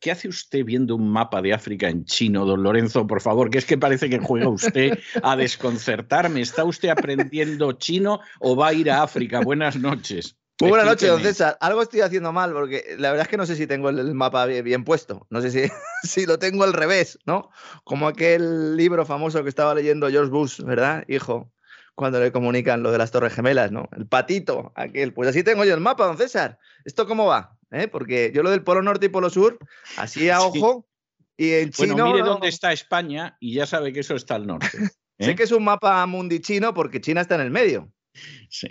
¿qué, hace usted viendo un mapa de África en chino, don Lorenzo? Por favor, que es que parece que juega usted a desconcertarme. ¿Está usted aprendiendo chino o va a ir a África? Buenas noches. Muy buenas noches, don. César. Algo estoy haciendo mal porque la verdad es que no sé si tengo el, mapa bien, bien puesto. No sé si, si lo tengo al revés, ¿no? Como aquel libro famoso que estaba leyendo George Bush, ¿verdad, hijo? Cuando le comunican lo de las Torres Gemelas, ¿no? El patito, aquel. Pues así tengo yo el mapa, don César. ¿Esto cómo va? ¿Eh? Porque yo lo del Polo Norte y Polo Sur, así a Sí. ojo, y en Bueno, chino. mire no- dónde está España y ya sabe que eso está al norte. Sé ¿eh? que es un mapa mundi chino porque China está en el medio. Sí,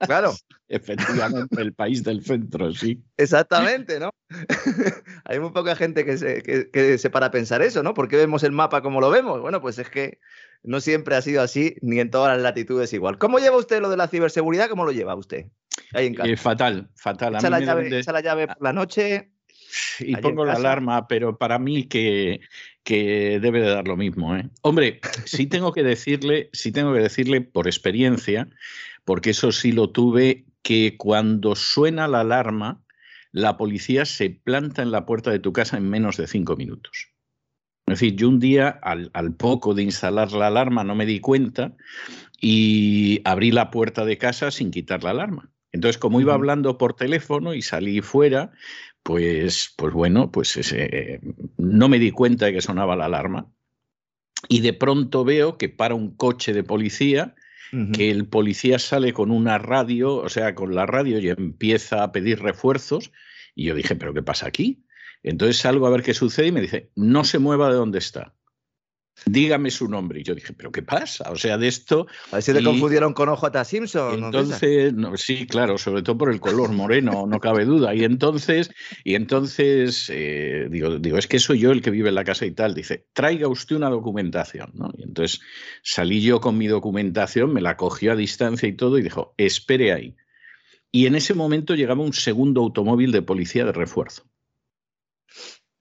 Claro. efectivamente, el país del centro, sí. Exactamente, ¿no? Hay muy poca gente que se, que, que se para a pensar eso, ¿no? ¿Por qué vemos el mapa como lo vemos? Bueno, pues es que no siempre ha sido así, ni en todas las latitudes igual. ¿Cómo lleva usted lo de la ciberseguridad? ¿Cómo lo lleva usted? Ahí en casa. Eh, fatal, fatal. Echa, la llave, echa la llave por la noche. y allí pongo la alarma, pero para mí que, que debe de dar lo mismo. ¿eh? Hombre, sí tengo que decirle, sí tengo que decirle por experiencia, porque eso sí lo tuve, que cuando suena la alarma, la policía se planta en la puerta de tu casa en menos de cinco minutos. Es decir, yo un día, al, al poco de instalar la alarma, no me di cuenta y abrí la puerta de casa sin quitar la alarma. Entonces, como iba hablando por teléfono y salí fuera, pues, pues bueno, pues ese, no me di cuenta de que sonaba la alarma. Y de pronto veo que para un coche de policía, que el policía sale con una radio, o sea, con la radio y empieza a pedir refuerzos. Y yo dije, ¿pero qué pasa aquí? Entonces salgo a ver qué sucede y me dice, no se mueva de donde está. Dígame su nombre. Y yo dije, ¿pero qué pasa? O sea, de esto. A ver si te y- confundieron con OJ Simpson. Entonces, no, sí, claro, sobre todo por el color moreno, no cabe duda. Y entonces, y entonces eh, digo, digo, es que soy yo el que vive en la casa y tal. Dice, traiga usted una documentación. ¿no? Y entonces salí yo con mi documentación, me la cogió a distancia y todo, y dijo, espere ahí. Y en ese momento llegaba un segundo automóvil de policía de refuerzo.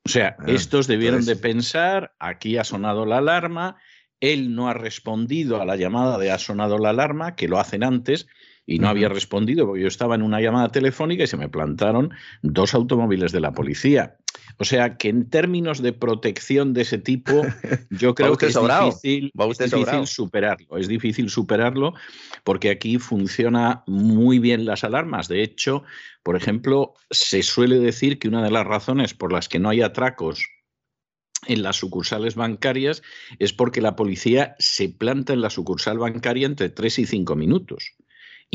O sea, Ah, estos debieron entonces- de pensar, aquí ha sonado la alarma, él no ha respondido a la llamada de ha sonado la alarma, que lo hacen antes, y no había respondido porque yo estaba en una llamada telefónica y se me plantaron dos automóviles de la policía. O sea que en términos de protección de ese tipo, yo creo que es sobrado, difícil, es superarlo. Es difícil superarlo porque aquí funciona muy bien las alarmas. De hecho, por ejemplo, se suele decir que una de las razones por las que no hay atracos en las sucursales bancarias es porque la policía se planta en la sucursal bancaria entre 3 y 5 minutos.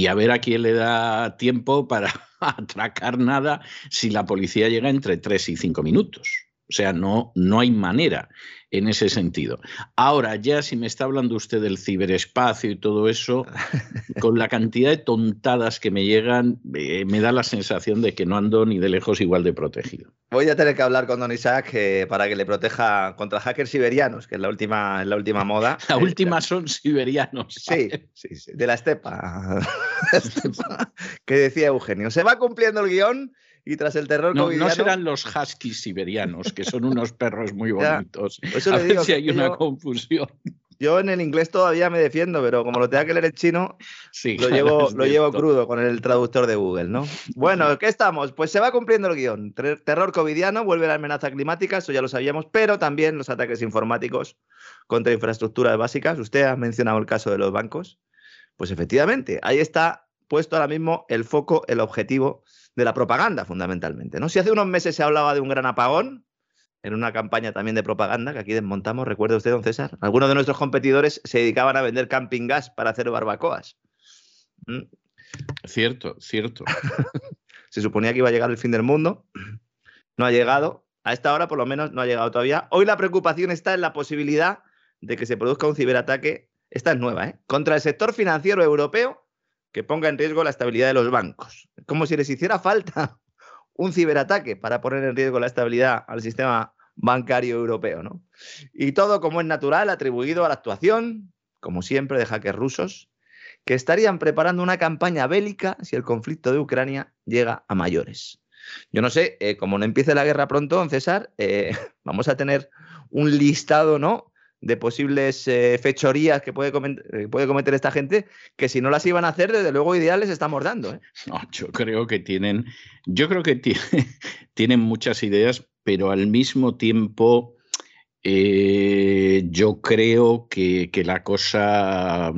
Y a ver a quién le da tiempo para atracar nada si la policía llega entre 3 y 5 minutos. O sea, no, no hay manera en ese sentido. Ahora, ya si me está hablando usted del ciberespacio y todo eso, con la cantidad de tontadas que me llegan, eh, me da la sensación de que no ando ni de lejos igual de protegido. Voy a tener que hablar con Don Isaac eh, para que le proteja contra hackers siberianos, que es la última, es la última moda. La última son siberianos. Sí, sí, sí, de la estepa. La estepa, que decía Eugenio. Se va cumpliendo el guion y tras el terror No, covidiano... no serán los huskies siberianos, que son unos perros muy Ya, bonitos. por eso A le ver si hay una aquello- confusión. Yo en el inglés todavía me defiendo, pero como lo tenga que leer en chino, Sí, lo llevo, lo llevo crudo con el traductor de Google, ¿no? Bueno, ¿qué estamos? Pues se va cumpliendo el guion. Ter- Terror covidiano, vuelve la amenaza climática, eso ya lo sabíamos, pero también los ataques informáticos contra infraestructuras básicas. Usted ha mencionado el caso de los bancos. Pues efectivamente, ahí está puesto ahora mismo el foco, el objetivo de la propaganda, fundamentalmente. ¿no? Si hace unos meses se hablaba de un gran apagón, en una campaña también de propaganda que aquí desmontamos, recuerda usted, don César, algunos de nuestros competidores se dedicaban a vender camping gas para hacer barbacoas. ¿Mm? Cierto, cierto. Se suponía que iba a llegar el fin del mundo, no ha llegado, a esta hora por lo menos no ha llegado todavía. Hoy la preocupación está en la posibilidad de que se produzca un ciberataque, esta es nueva, ¿eh? contra el sector financiero europeo que ponga en riesgo la estabilidad de los bancos. Como si les hiciera falta un ciberataque para poner en riesgo la estabilidad al sistema bancario europeo, ¿no? Y todo como es natural, atribuido a la actuación, como siempre, de hackers rusos, que estarían preparando una campaña bélica si el conflicto de Ucrania llega a mayores. Yo no sé, eh, como no empiece la guerra pronto, don César, eh, vamos a tener un listado, ¿no? De posibles eh, fechorías que puede, comet- eh, puede cometer esta gente, que si no las iban a hacer, desde luego ideal les estamos dando. ¿eh? No, yo creo que tienen, yo creo que ti- tienen muchas ideas, pero al mismo tiempo eh, yo creo que, que la cosa,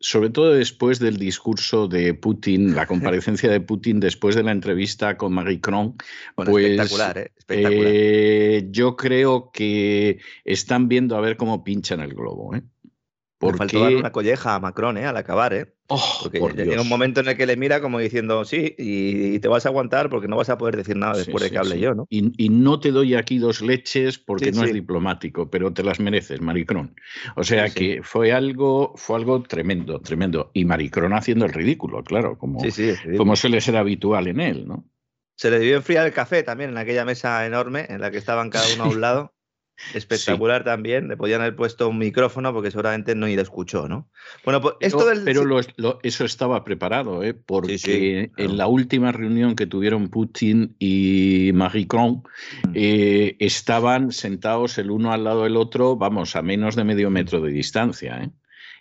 sobre todo después del discurso de Putin, la comparecencia de Putin después de la entrevista con Macron, Bueno, Pues, espectacular, ¿eh? Espectacular. eh, yo creo que están viendo a ver cómo pinchan el globo. ¿eh? Le faltó Porque, una colleja a Macron, ¿eh? Al acabar, ¿eh? oh, Porque por llega Dios. un momento en el que le mira como diciendo, sí, y, y te vas a aguantar porque no vas a poder decir nada Sí, después de sí, que hable sí. yo, ¿no? Y, y no te doy aquí dos leches porque no es diplomático, pero te las mereces, Maricrón. O sea que fue algo, fue algo tremendo, tremendo. Y Maricrón haciendo el ridículo, claro, como, ridículo. como suele ser habitual en él, ¿no? Se le debió enfriar el café también en aquella mesa enorme en la que estaban cada uno a un lado. Espectacular también. Le podían haber puesto un micrófono porque seguramente no ni lo escuchó, ¿no? Bueno, pues esto Pero, del. pero lo- lo- eso estaba preparado, ¿eh? porque sí, claro. en la última reunión que tuvieron Putin y Macron Mm. eh, estaban sentados el uno al lado del otro, vamos, a menos de medio metro de distancia. ¿eh?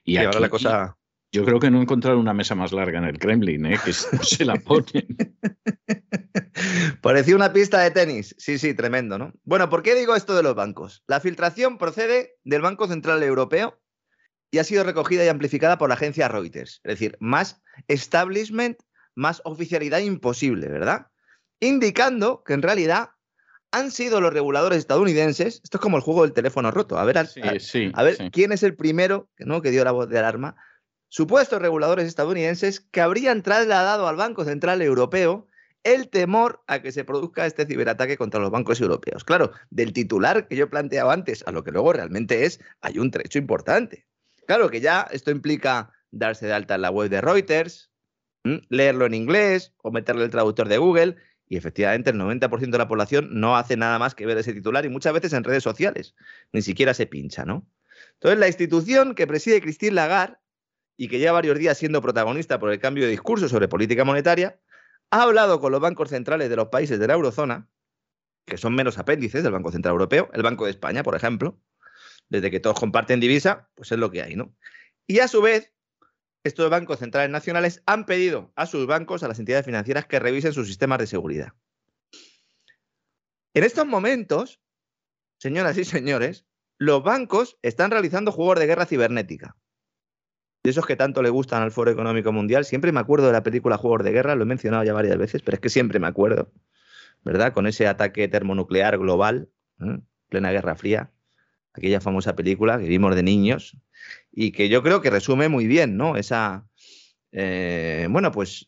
Y y ahora la cosa. Yo creo que no encontraron una mesa más larga en el Kremlin, ¿eh? que no se la ponen. Parecía una pista de tenis. Sí, sí, tremendo, ¿no? Bueno, ¿por qué digo esto de los bancos? La filtración procede del Banco Central Europeo y ha sido recogida y amplificada por la agencia Reuters. Es decir, más establishment, más oficialidad imposible, ¿verdad? Indicando que en realidad han sido los reguladores estadounidenses, esto es como el juego del teléfono roto, a ver, a- Sí, a- sí, a ver, sí. ¿quién es el primero ¿no? que dio la voz de alarma? Supuestos reguladores estadounidenses que habrían trasladado al Banco Central Europeo el temor a que se produzca este ciberataque contra los bancos europeos. Claro, del titular que yo planteaba antes a lo que luego realmente es, hay un trecho importante. Claro que ya esto implica darse de alta en la web de Reuters, leerlo en inglés o meterle el traductor de Google. Y efectivamente el 90% de la población no hace nada más que ver ese titular y muchas veces en redes sociales. Ni siquiera se pincha, ¿no? Entonces la institución que preside Christine Lagarde y que lleva varios días siendo protagonista por el cambio de discurso sobre política monetaria, ha hablado con los bancos centrales de los países de la eurozona, que son menos apéndices del Banco Central Europeo, el Banco de España, por ejemplo, desde que todos comparten divisa, pues es lo que hay, ¿no? Y a su vez, estos bancos centrales nacionales han pedido a sus bancos, a las entidades financieras, que revisen sus sistemas de seguridad. En estos momentos, señoras y señores, los bancos están realizando juegos de guerra cibernética. De esos que tanto le gustan al Foro Económico Mundial. Siempre me acuerdo de la película Juegos de Guerra, lo he mencionado ya varias veces, pero es que siempre me acuerdo, ¿verdad? Con ese ataque termonuclear global, ¿eh? plena Guerra Fría, aquella famosa película que vimos de niños y que yo creo que resume muy bien, ¿no? Esa, eh, bueno, pues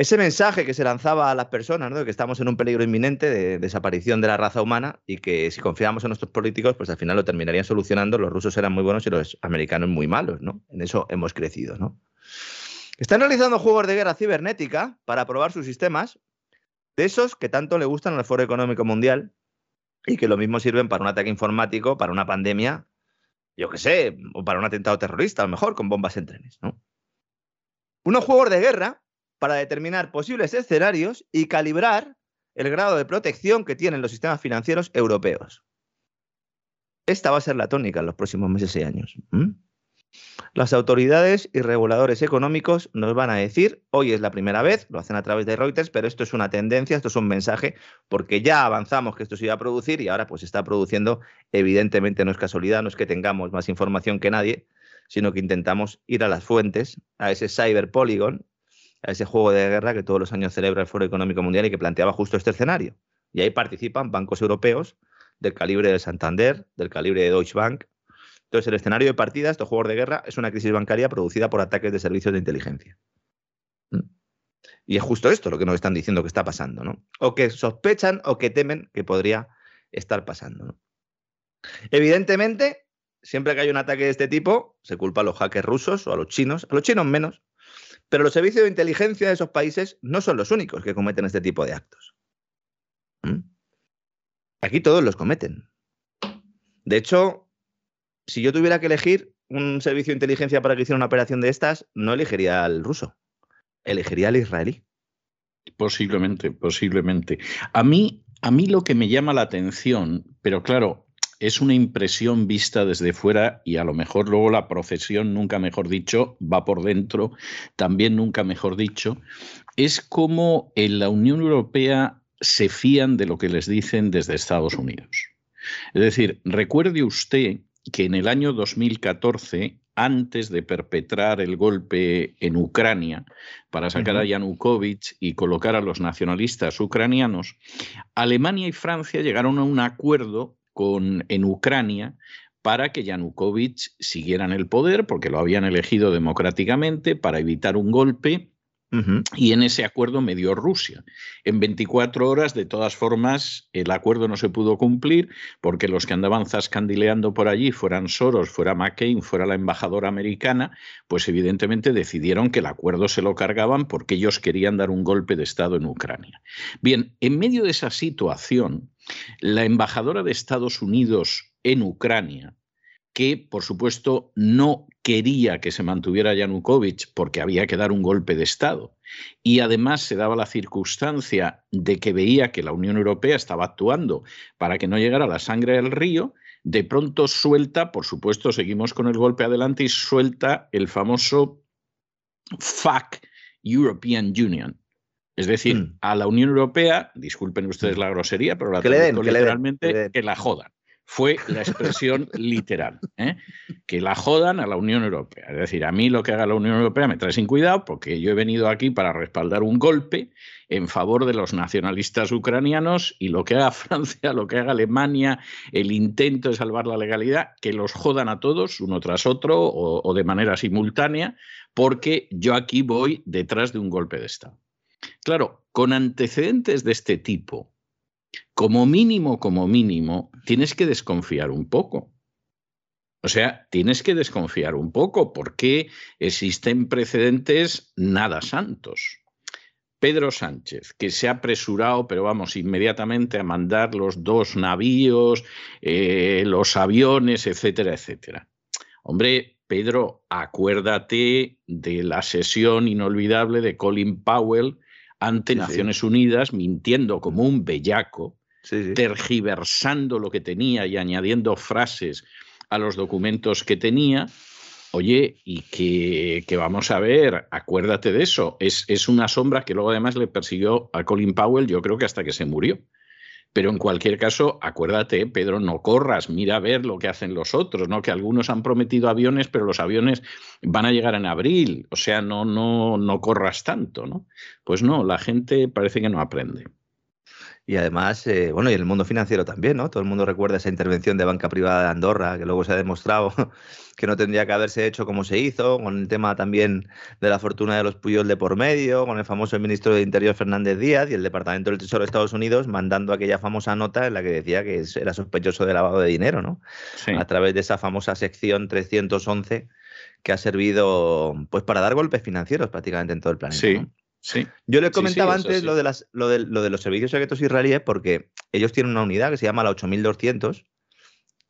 ese mensaje que se lanzaba a las personas, ¿no? Que estamos en un peligro inminente de desaparición de la raza humana y que si confiamos en nuestros políticos, pues al final lo terminarían solucionando. Los rusos eran muy buenos y los americanos muy malos, ¿no? En eso hemos crecido, ¿no? Están realizando juegos de guerra cibernética para probar sus sistemas, de esos que tanto le gustan al Foro Económico Mundial y que lo mismo sirven para un ataque informático, para una pandemia, yo qué sé, o para un atentado terrorista, a lo mejor con bombas en trenes, ¿no? Unos juegos de guerra para determinar posibles escenarios y calibrar el grado de protección que tienen los sistemas financieros europeos. Esta va a ser la tónica en los próximos meses y años. Las autoridades y reguladores económicos nos van a decir, hoy es la primera vez, lo hacen a través de Reuters, pero esto es una tendencia, esto es un mensaje, porque ya avanzamos que esto se iba a producir y ahora pues se está produciendo. Evidentemente no es casualidad, no es que tengamos más información que nadie, sino que intentamos ir a las fuentes, a ese cyber polygon, a ese juego de guerra que todos los años celebra el Foro Económico Mundial y que planteaba justo este escenario. Y ahí participan bancos europeos del calibre de Santander, del calibre de Deutsche Bank, entonces, el escenario de partida, estos juegos de guerra, es una crisis bancaria producida por ataques de servicios de inteligencia. Mm. Y es justo esto lo que nos están diciendo que está pasando, ¿no? O que sospechan o que temen que podría estar pasando. Evidentemente, siempre que hay un ataque de este tipo, se culpa a los hackers rusos o a los chinos, a los chinos menos, pero los servicios de inteligencia de esos países no son los únicos que cometen este tipo de actos. ¿Mm? Aquí todos los cometen. De hecho, si yo tuviera que elegir un servicio de inteligencia para que hiciera una operación de estas, no elegiría al ruso, elegiría al israelí. Posiblemente, posiblemente. A mí, a mí lo que me llama la atención, pero claro, es una impresión vista desde fuera y a lo mejor luego la procesión, nunca mejor dicho, va por dentro, también nunca mejor dicho, es como en la Unión Europea se fían de lo que les dicen desde Estados Unidos. Es decir, recuerde usted que en el año 2014, antes de perpetrar el golpe en Ucrania para sacar a Yanukovych y colocar a los nacionalistas ucranianos, Alemania y Francia llegaron a un acuerdo con, en Ucrania para que Yanukovych siguiera en el poder, porque lo habían elegido democráticamente, para evitar un golpe y en ese acuerdo me dio Rusia. En 24 horas, de todas formas, el acuerdo no se pudo cumplir porque los que andaban zascandileando por allí, fueran Soros, fuera McCain, fuera la embajadora americana, pues evidentemente decidieron que el acuerdo se lo cargaban porque ellos querían dar un golpe de Estado en Ucrania. Bien, en medio de esa situación, la embajadora de Estados Unidos en Ucrania, que, por supuesto, no quería que se mantuviera Yanukovych porque había que dar un golpe de Estado. Y además se daba la circunstancia de que veía que la Unión Europea estaba actuando para que no llegara la sangre del río, de pronto suelta, por supuesto, seguimos con el golpe adelante y suelta el famoso FAC European Union. Es decir, mm. a la Unión Europea, disculpen ustedes la grosería, pero la que literalmente, que la jodan fue la expresión literal, ¿eh? que la jodan a la Unión Europea. Es decir, a mí lo que haga la Unión Europea me trae sin cuidado porque yo he venido aquí para respaldar un golpe en favor de los nacionalistas ucranianos y lo que haga Francia, lo que haga Alemania, el intento de salvar la legalidad, que los jodan a todos uno tras otro o, o de manera simultánea, porque yo aquí voy detrás de un golpe de Estado. Claro, con antecedentes de este tipo, como mínimo, como mínimo, tienes que desconfiar un poco. O sea, tienes que desconfiar un poco porque existen precedentes nada santos. Pedro Sánchez, que se ha apresurado, pero vamos, inmediatamente a mandar los dos navíos, eh, los aviones, etcétera, etcétera. Hombre, Pedro, acuérdate de la sesión inolvidable de Colin Powell ante Naciones Unidas, mintiendo como un bellaco, tergiversando lo que tenía y añadiendo frases a los documentos que tenía. Oye, y que, vamos a ver, acuérdate de eso. Es, es, una sombra que luego además le persiguió a Colin Powell, yo creo que hasta que se murió. Pero en cualquier caso, acuérdate, Pedro, no corras, mira a ver lo que hacen los otros, ¿no? Que algunos han prometido aviones, pero los aviones van a llegar en abril, o sea, no, no, no corras tanto, ¿no? Pues no, la gente parece que no aprende. Y además, eh, bueno, y en el mundo financiero también, ¿no? Todo el mundo recuerda esa intervención de banca privada de Andorra, que luego se ha demostrado que no tendría que haberse hecho como se hizo, con el tema también de la fortuna de los Puyol de por medio, con el famoso ministro de Interior Fernández Díaz y el Departamento del Tesoro de Estados Unidos mandando aquella famosa nota en la que decía que era sospechoso de lavado de dinero, ¿no? A través de esa famosa sección 311 que ha servido pues para dar golpes financieros prácticamente en todo el planeta. Sí. Sí. Yo le comentaba antes lo, de las, lo, de, lo, de los servicios secretos israelíes porque ellos tienen una unidad que se llama la 8200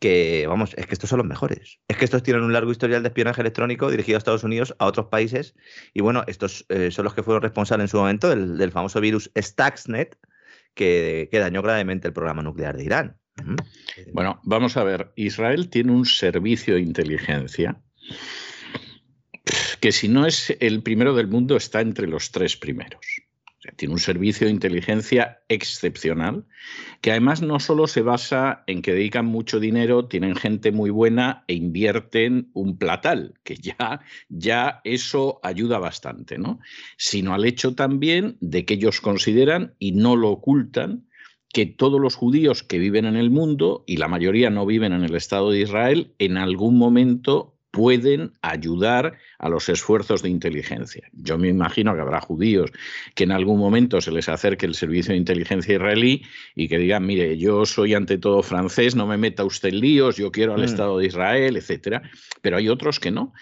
que, vamos, es que estos son los mejores. Es que estos tienen un largo historial de espionaje electrónico dirigido a Estados Unidos, a otros países, y bueno, estos eh, son los que fueron responsables en su momento del, famoso virus Stuxnet, que, que, dañó gravemente el programa nuclear de Irán. Bueno, vamos a ver. Israel tiene un servicio de inteligencia que si no es el primero del mundo está entre los tres primeros tiene un servicio de inteligencia excepcional, que además no solo se basa en que dedican mucho dinero, tienen gente muy buena e invierten un platal, que ya, ya eso ayuda bastante, ¿no? Sino al hecho también de que ellos consideran, y no lo ocultan, que todos los judíos que viven en el mundo, y la mayoría no viven en el Estado de Israel, en algún momento pueden ayudar a los esfuerzos de inteligencia. Yo me imagino que habrá judíos que en algún momento se les acerque el servicio de inteligencia israelí y que digan, mire, yo soy ante todo francés, no me meta usted en líos, yo quiero al mm. Estado de Israel, etcétera. Pero hay otros que no.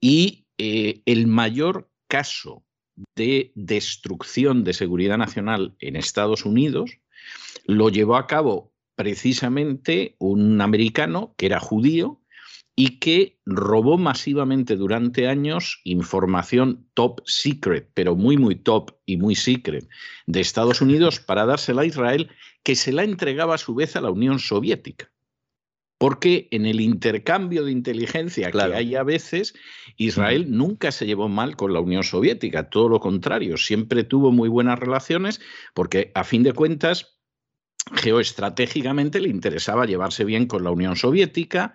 Y eh, el mayor caso de destrucción de seguridad nacional en Estados Unidos lo llevó a cabo precisamente un americano que era judío, y que robó masivamente durante años información top secret, pero muy, muy top y muy secret, de Estados Unidos para dársela a Israel, que se la entregaba a su vez a la Unión Soviética. Porque en el intercambio de inteligencia que hay a veces, Israel nunca se llevó mal con la Unión Soviética, todo lo contrario, siempre tuvo muy buenas relaciones, porque a fin de cuentas, geoestratégicamente le interesaba llevarse bien con la Unión Soviética,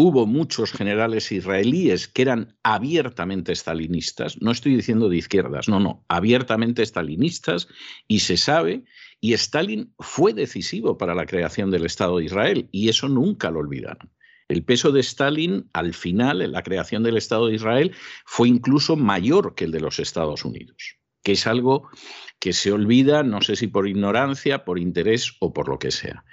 hubo muchos generales israelíes que eran abiertamente estalinistas, no estoy diciendo de izquierdas, no, no, abiertamente estalinistas, y se sabe, y Stalin fue decisivo para la creación del Estado de Israel, y eso nunca lo olvidaron. El peso de Stalin al final, en la creación del Estado de Israel, fue incluso mayor que el de los Estados Unidos, que es algo que se olvida, no sé si por ignorancia, por interés o por lo que sea.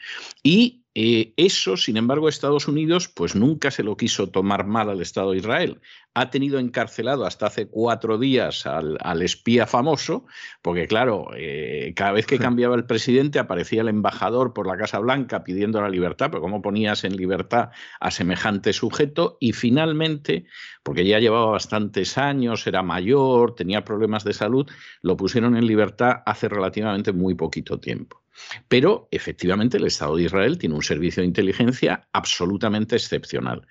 Y eh, eso, sin embargo, Estados Unidos pues nunca se lo quiso tomar mal al Estado de Israel. Ha tenido encarcelado hasta hace cuatro días al, espía famoso, porque claro, eh, cada vez que cambiaba el presidente aparecía el embajador por la Casa Blanca pidiendo la libertad, pero ¿cómo ponías en libertad a semejante sujeto? Y finalmente, porque ya llevaba bastantes años, era mayor, tenía problemas de salud, lo pusieron en libertad hace relativamente muy poquito tiempo. Pero efectivamente el Estado de Israel tiene un servicio de inteligencia absolutamente excepcional,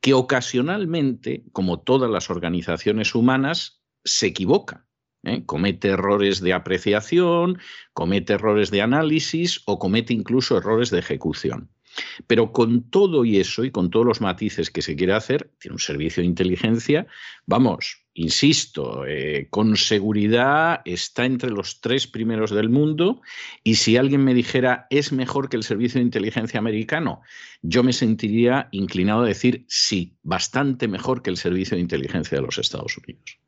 que ocasionalmente, como todas las organizaciones humanas, se equivoca. ¿eh? Comete errores de apreciación, comete errores de análisis o comete incluso errores de ejecución. Pero con todo y eso y con todos los matices que se quiere hacer, tiene un servicio de inteligencia, vamos, insisto, eh, con seguridad está entre los tres primeros del mundo y si alguien me dijera es mejor que el servicio de inteligencia americano, yo me sentiría inclinado a decir sí, bastante mejor que el servicio de inteligencia de los Estados Unidos.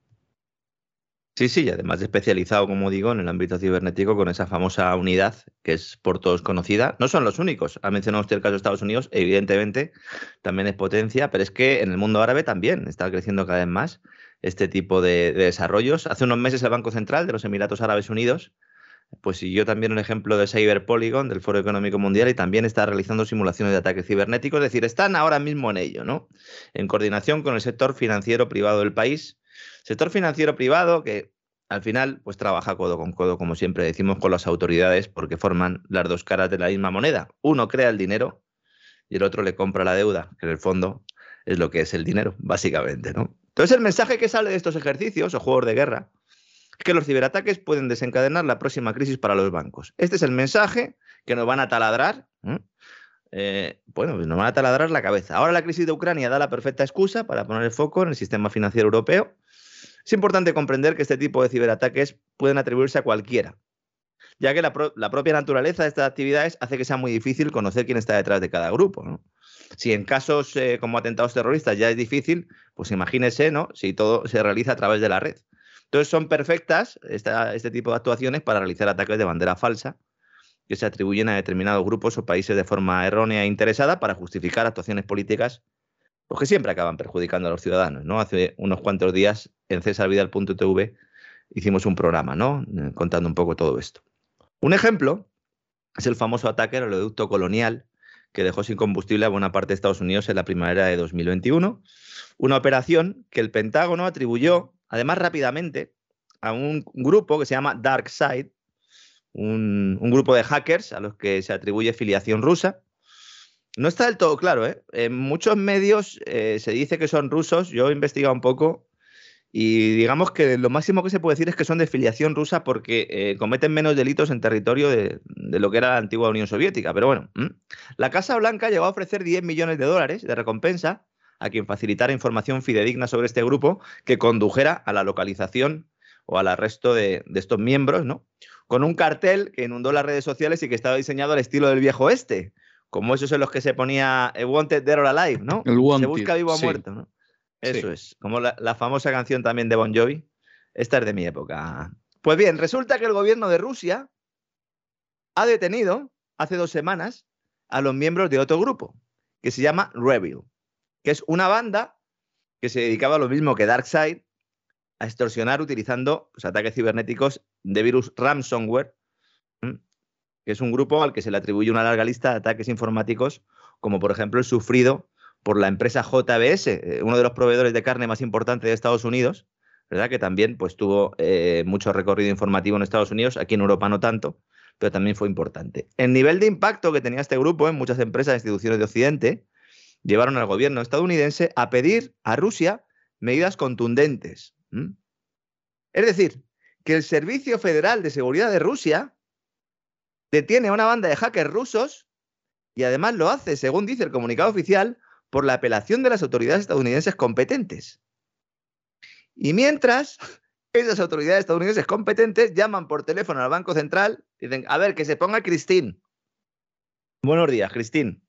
Sí, sí, y además especializado, como digo, en el ámbito cibernético con esa famosa unidad que es por todos conocida. No son los únicos. Ha mencionado usted el caso de Estados Unidos, evidentemente también es potencia, pero es que en el mundo árabe también está creciendo cada vez más este tipo de, desarrollos. Hace unos meses el Banco Central de los Emiratos Árabes Unidos pues siguió también un ejemplo de Cyber Polygon del Foro Económico Mundial y también está realizando simulaciones de ataques cibernéticos, es decir, están ahora mismo en ello, ¿no? En coordinación con el sector financiero privado del país Sector financiero privado que al final pues trabaja codo con codo, como siempre decimos, con las autoridades porque forman las dos caras de la misma moneda. Uno crea el dinero y el otro le compra la deuda, que en el fondo es lo que es el dinero, básicamente, ¿no? Entonces el mensaje que sale de estos ejercicios o juegos de guerra es que los ciberataques pueden desencadenar la próxima crisis para los bancos. Este es el mensaje que nos van a taladrar. Eh, bueno, pues nos van a taladrar la cabeza. Ahora la crisis de Ucrania da la perfecta excusa para poner el foco en el sistema financiero europeo es importante comprender que este tipo de ciberataques pueden atribuirse a cualquiera, ya que la, propia naturaleza de estas actividades hace que sea muy difícil conocer quién está detrás de cada grupo. Si en casos eh, como atentados terroristas ya es difícil, pues imagínese ¿no? si todo se realiza a través de la red. Entonces son perfectas este tipo de actuaciones para realizar ataques de bandera falsa que se atribuyen a determinados grupos o países de forma errónea e interesada para justificar actuaciones políticas pues que siempre acaban perjudicando a los ciudadanos. ¿no? Hace unos cuantos días en cesarvidal.tv hicimos un programa ¿no? Contando un poco todo esto. Un ejemplo es el famoso ataque al oleoducto colonial que dejó sin combustible a buena parte de Estados Unidos en la primavera de 2021. Una operación que el Pentágono atribuyó, además rápidamente, a un grupo que se llama DarkSide, un, un grupo de hackers a los que se atribuye filiación rusa, No está del todo claro, ¿eh? En muchos medios eh, se dice que son rusos. Yo he investigado un poco y digamos que lo máximo que se puede decir es que son de filiación rusa porque eh, cometen menos delitos en territorio de, lo que era la antigua Unión Soviética. Pero bueno, la Casa Blanca llegó a ofrecer 10 millones de dólares de recompensa a quien facilitara información fidedigna sobre este grupo que condujera a la localización o al arresto de, estos miembros, ¿no? Con un cartel que inundó las redes sociales y que estaba diseñado al estilo del viejo este, como esos en los que se ponía Wanted Dead or Alive, ¿no? se busca vivo o muerto, ¿no? Eso es, como la, famosa canción también de Bon Jovi. Esta es de mi época. Pues bien, resulta que el gobierno de Rusia ha detenido hace dos semanas a los miembros de otro grupo, que se llama Rebel, que es una banda que se dedicaba a lo mismo que Darkseid, a extorsionar utilizando pues, ataques cibernéticos de virus ransomware, que es un grupo al que se le atribuye una larga lista de ataques informáticos, como por ejemplo el sufrido por la empresa JBS, eh, uno de los proveedores de carne más importantes de Estados Unidos, ¿verdad? Que también pues, tuvo eh, mucho recorrido informativo en Estados Unidos, aquí en Europa no tanto, pero también fue importante. El nivel de impacto que tenía este grupo en muchas empresas e instituciones de Occidente llevaron al gobierno estadounidense a pedir a Rusia medidas contundentes. Es decir, que el Servicio Federal de Seguridad de Rusia detiene a una banda de hackers rusos y además lo hace, según dice el comunicado oficial, por la apelación de las autoridades estadounidenses competentes. Y mientras, esas autoridades estadounidenses competentes llaman por teléfono al Banco Central y dicen, a ver, que se ponga Christine. Buenos días, Christine.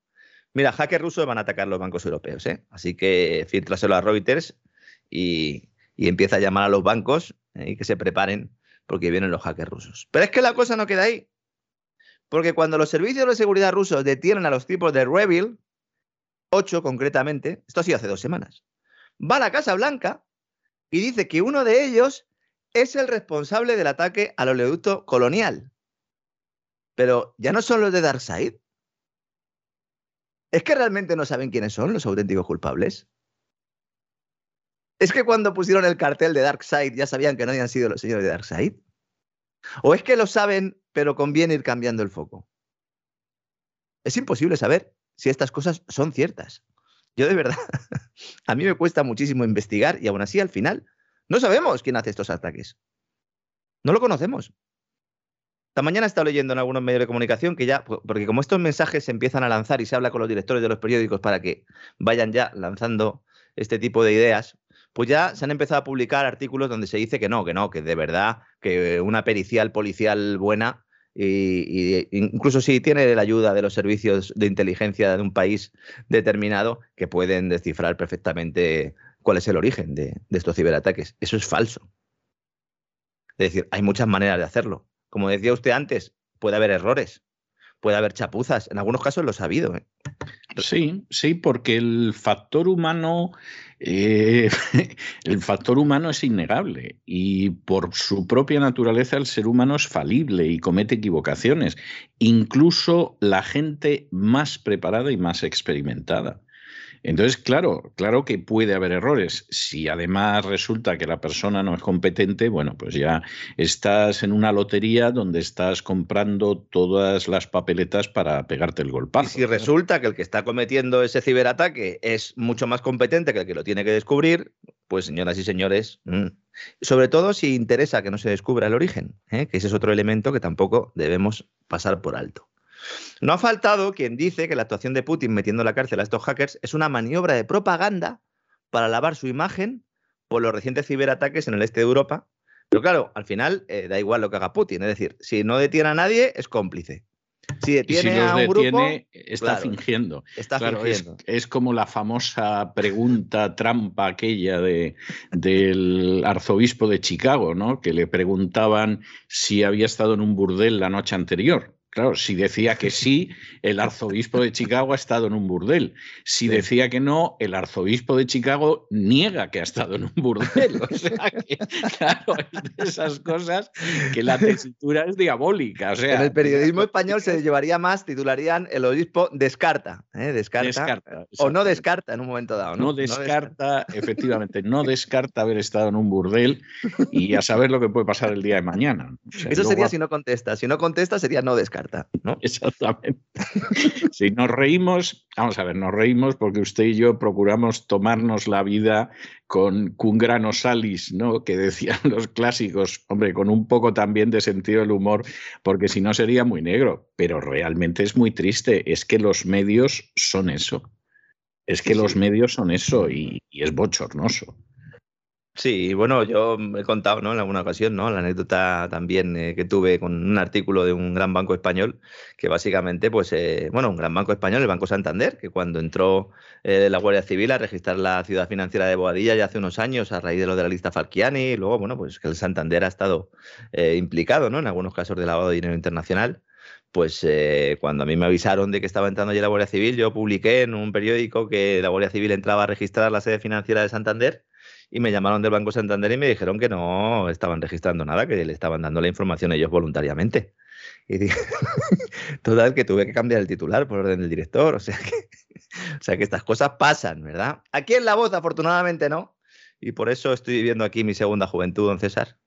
Mira, hackers rusos van a atacar los bancos europeos, ¿eh? así que filtraselo a Reuters y, empieza a llamar a los bancos ¿eh? y que se preparen porque vienen los hackers rusos. Pero es que la cosa no queda ahí. Porque cuando los servicios de seguridad rusos detienen a los tipos de Revil, 8 concretamente, esto ha sido hace dos semanas, va a la Casa Blanca y dice que uno de ellos es el responsable del ataque al oleoducto colonial. Pero ya no son los de Darkseid. ¿Es que realmente no saben quiénes son los auténticos culpables? ¿Es que cuando pusieron el cartel de Darkseid ya sabían que no habían sido los señores de Darkseid? ¿O es que lo saben, pero conviene ir cambiando el foco? Es imposible saber si estas cosas son ciertas. Yo de verdad, a mí me cuesta muchísimo investigar y aún así al final no sabemos quién hace estos ataques. No lo conocemos. Esta mañana he estado leyendo en algunos medios de comunicación que ya, porque como estos mensajes se empiezan a lanzar y se habla con los directores de los periódicos para que vayan ya lanzando este tipo de ideas, pues ya se han empezado a publicar artículos donde se dice que no, que no, que de verdad, que una pericial policial buena y, incluso si tiene la ayuda de los servicios de inteligencia de un país determinado que pueden descifrar perfectamente cuál es el origen de, de estos ciberataques. Eso es falso. Es decir, hay muchas maneras de hacerlo. Como decía usted antes, puede haber errores, puede haber chapuzas. En algunos casos lo ha habido. ¿eh? Sí, sí, porque el factor humano, eh, el factor humano es innegable y por su propia naturaleza el ser humano es falible y comete equivocaciones, incluso la gente más preparada y más experimentada. Entonces, claro, claro que puede haber errores. Si además resulta que la persona no es competente, bueno, pues ya estás en una lotería donde estás comprando todas las papeletas para pegarte el golpazo. Y si resulta que el que está cometiendo ese ciberataque es mucho más competente que el que lo tiene que descubrir, pues señoras y señores, mm, sobre todo si interesa que no se descubra el origen, ¿eh? que ese es otro elemento que tampoco debemos pasar por alto. No ha faltado quien dice que la actuación de Putin metiendo en la cárcel a estos hackers es una maniobra de propaganda para lavar su imagen por los recientes ciberataques en el este de Europa. Pero claro, al final eh, da igual lo que haga Putin. Es decir, si no detiene a nadie, es cómplice. Si detiene a un grupo, está fingiendo. Está fingiendo. Es, como la famosa pregunta trampa aquella de, del arzobispo de Chicago, ¿no? Que le preguntaban si había estado en un burdel la noche anterior. Claro, si decía que sí, el arzobispo de Chicago ha estado en un burdel. Si decía que no, el arzobispo de Chicago niega que ha estado en un burdel. O sea que, claro, de esas cosas que la tesitura es diabólica. O sea, en el periodismo español se llevaría más, titularían el obispo descarta. ¿eh? Descarta. o no descarta en un momento dado. No, descarta, efectivamente, no descarta haber estado en un burdel y a saber lo que puede pasar el día de mañana. Eso sería si no contesta. Si no contesta, sería no descarta. Carta, ¿no? Exactamente. si nos reímos, vamos a ver, nos reímos porque usted y yo procuramos tomarnos la vida con un grano salis, ¿no? Que decían los clásicos, hombre, con un poco también de sentido del humor, porque si no sería muy negro. Pero realmente es muy triste. Es que los medios son eso. Es que los medios son eso y es bochornoso. Sí, bueno, yo he contado ¿no? en alguna ocasión ¿no? la anécdota también eh, que tuve con un artículo de un gran banco español, que básicamente, pues, eh, bueno, un gran banco español, el Banco Santander, que cuando entró eh, la Guardia Civil a registrar la ciudad financiera de Boadilla ya hace unos años a raíz de lo de la lista Falciani, y luego, bueno, pues que el Santander ha estado implicado ¿no? en algunos casos de lavado de dinero internacional pues cuando a mí me avisaron de que estaba entrando ya la Guardia Civil, yo publiqué en un periódico que la Guardia Civil entraba a registrar la sede financiera de Santander y me llamaron del Banco Santander y me dijeron que no estaban registrando nada, que le estaban dando la información ellos voluntariamente. Y dije, total, que tuve que cambiar el titular por orden del director, o sea que, o sea que estas cosas pasan, ¿verdad? Aquí en La Voz, afortunadamente no, y por eso estoy viviendo aquí mi segunda juventud, don César,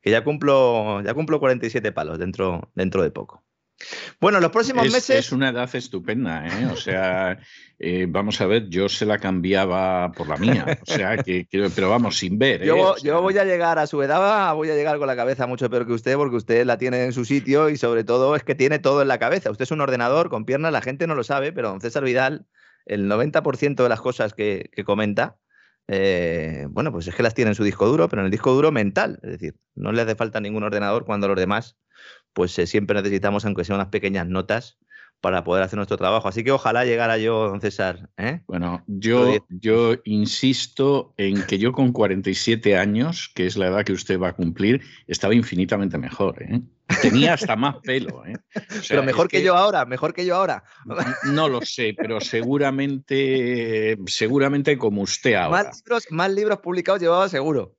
que ya cumplo, ya cumplo 47 palos dentro, dentro de poco. Bueno, los próximos meses. Es una edad estupenda, ¿eh? O sea, eh, vamos a ver, yo se la cambiaba por la mía. O sea, que, pero vamos, sin ver. Yo, ¿eh? yo, voy a llegar a su edad, voy a llegar con la cabeza mucho peor que usted, porque usted la tiene en su sitio y sobre todo es que tiene todo en la cabeza. Usted es un ordenador con piernas, la gente no lo sabe, pero don César Vidal, el 90% de las cosas que, comenta. Eh, bueno, pues es que las tiene en su disco duro, pero en el disco duro mental. Es decir, no le hace falta ningún ordenador cuando los demás pues eh, siempre necesitamos, aunque sean unas pequeñas notas, para poder hacer nuestro trabajo. Así que ojalá llegara yo, don César. ¿eh? Bueno, yo, yo insisto en que yo con 47 años, que es la edad que usted va a cumplir, estaba infinitamente mejor. ¿eh? Tenía hasta más pelo. pero mejor que, yo ahora, mejor que yo ahora. No lo sé, pero seguramente, seguramente como usted ahora. Más libros, más libros publicados llevaba seguro.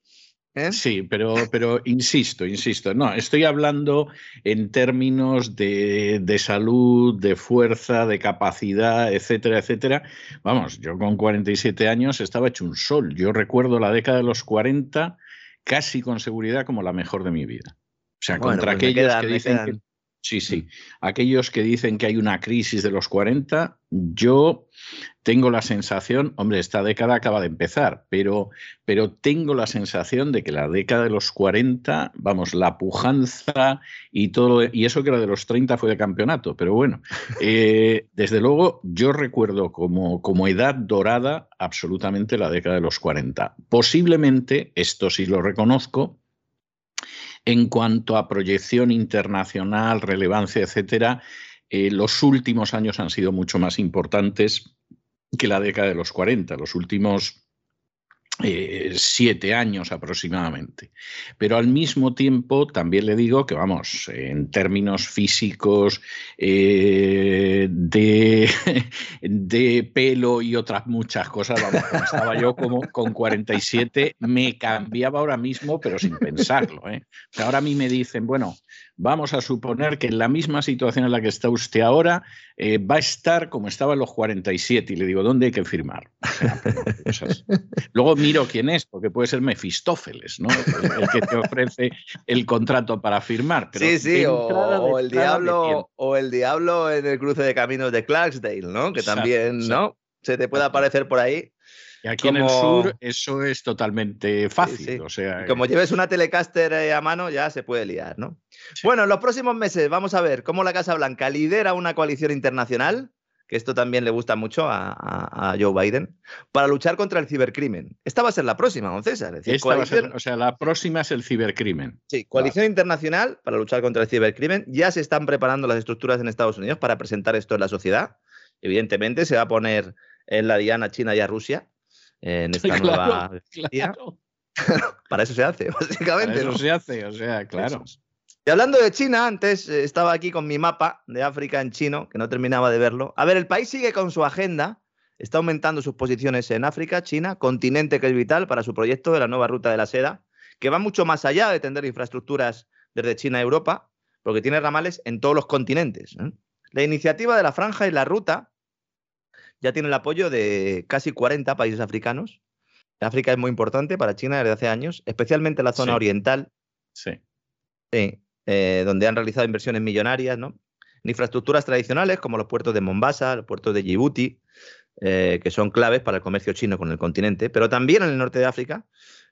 ¿Eh? Sí, pero, pero insisto, insisto, no, estoy hablando en términos de, de, salud, de fuerza, de capacidad, etcétera, etcétera. Vamos, yo con 47 años estaba hecho un sol. Yo recuerdo la década de los 40 casi con seguridad como la mejor de mi vida. O sea, contra pues aquellos que dicen que Sí, sí. Aquellos que dicen que hay una crisis de los 40, yo tengo la sensación, hombre, esta década acaba de empezar, pero, pero tengo la sensación de que la década de los 40, vamos, la pujanza y todo, y eso que era de los 30 fue de campeonato, pero bueno, eh, desde luego yo recuerdo como, como edad dorada absolutamente la década de los 40. Posiblemente, esto sí lo reconozco, en cuanto a proyección internacional, relevancia, etcétera, eh, los últimos años han sido mucho más importantes que la década de los 40. Los últimos eh, siete años aproximadamente. Pero al mismo tiempo también le digo que, vamos, en términos físicos, eh, de, pelo y otras muchas cosas, vamos, estaba yo como con 47, me cambiaba ahora mismo, pero sin pensarlo. ¿eh? ahora a mí me dicen, bueno, vamos a suponer que en la misma situación en la que está usted ahora, eh, va a estar como estaba en los 47. Y le digo, ¿dónde hay que firmar? Luego miro quién es, porque puede ser Mefistófeles, ¿no? El, que te ofrece el contrato para firmar. sí, sí, o, el diablo, o el diablo en el cruce de caminos de Clarksdale, ¿no? Que también, ¿no? Se te puede aparecer por ahí. Y aquí en el sur eso es totalmente fácil. O sea, como lleves una Telecaster eh, a mano, ya se puede liar, ¿no? Bueno, en los próximos meses vamos a ver cómo la Casa Blanca lidera una coalición internacional, que esto también le gusta mucho a, Joe Biden, para luchar contra el cibercrimen. Esta va a ser la próxima, don César. o sea, la próxima es el cibercrimen. Sí, coalición internacional para luchar contra el cibercrimen. Ya se están preparando las estructuras en Estados Unidos para presentar esto en la sociedad. Evidentemente se va a poner en la diana China y a Rusia en esta nueva Para eso se hace, básicamente. Para eso se hace, o sea, claro. Y hablando de China, antes eh, estaba aquí con mi mapa de África en chino, que no terminaba de verlo. A ver, el país sigue con su agenda, está aumentando sus posiciones en África, China, continente que es vital para su proyecto de la nueva ruta de la seda, que va mucho más allá de tender infraestructuras desde China a Europa, porque tiene ramales en todos los continentes. ¿eh? La iniciativa de la franja y la ruta ya tiene el apoyo de casi 40 países africanos. África es muy importante para China desde hace años, especialmente la zona oriental. Sí. Sí, eh, donde han realizado inversiones millonarias, ¿no? infraestructuras tradicionales como los puertos de Mombasa, los puertos de Djibouti, eh, que son claves para el comercio chino con el continente, pero también en el norte de África,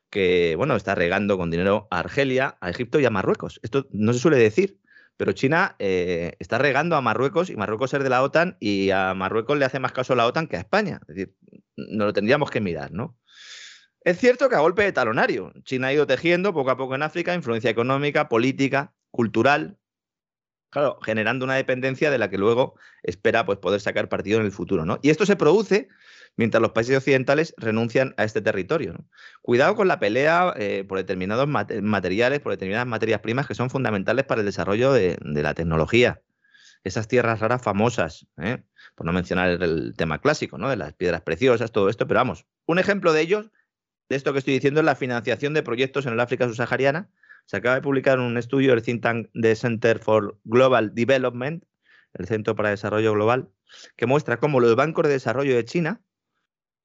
que bueno, está regando con dinero a Argelia, a Egipto y a Marruecos. Esto no se suele decir, pero China eh, está regando a Marruecos y Marruecos es de la OTAN y a Marruecos le hace más caso a la OTAN que a España. Es decir, no lo tendríamos que mirar, ¿no? Es cierto que a golpe de talonario, China ha ido tejiendo poco a poco en África influencia económica, política, cultural, claro, generando una dependencia de la que luego espera pues, poder sacar partido en el futuro. ¿no? Y esto se produce mientras los países occidentales renuncian a este territorio. Cuidado con la pelea eh, por determinados materiales, por determinadas materias primas que son fundamentales para el desarrollo de, la tecnología. Esas tierras raras famosas, ¿eh? por no mencionar el, tema clásico, ¿no? de las piedras preciosas, todo esto, pero vamos, un ejemplo de ellos, de esto que estoy diciendo, es la financiación de proyectos en el África subsahariana. Se acaba de publicar un estudio del think Center for Global Development, el Centro para Desarrollo Global, que muestra cómo los bancos de desarrollo de China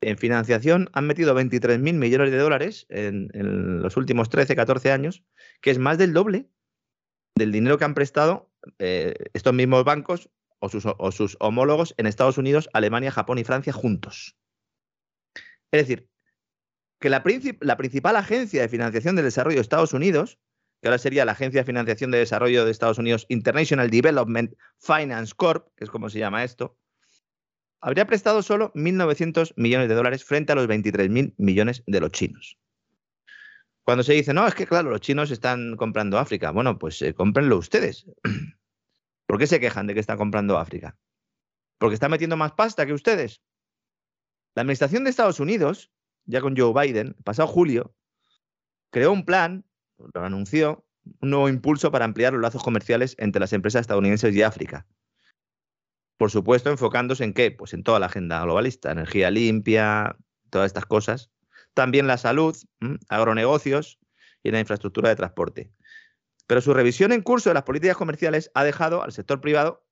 en financiación han metido 23.000 millones de dólares en, los últimos 13, 14 años, que es más del doble del dinero que han prestado eh, estos mismos bancos o sus, homólogos en Estados Unidos, Alemania, Japón y Francia juntos. Es decir, que la, la principal agencia de financiación del desarrollo de Estados Unidos, que ahora sería la Agencia de Financiación de Desarrollo de Estados Unidos, International Development Finance Corp, que es como se llama esto, habría prestado solo 1.900 millones de dólares frente a los 23.000 millones de los chinos. Cuando se dice, no, es que claro, los chinos están comprando África. Bueno, pues eh, cómprenlo ustedes. ¿Por qué se quejan de que están comprando África? Porque están metiendo más pasta que ustedes. La administración de Estados Unidos, ya con Joe Biden, pasado julio, creó un plan, lo anunció, un nuevo impulso para ampliar los lazos comerciales entre las empresas estadounidenses y África por supuesto, enfocándose en qué? Pues en toda la agenda globalista, energía limpia, todas estas cosas. También la salud, agronegocios y la infraestructura de transporte. Pero su revisión en curso de las políticas comerciales ha dejado al sector privado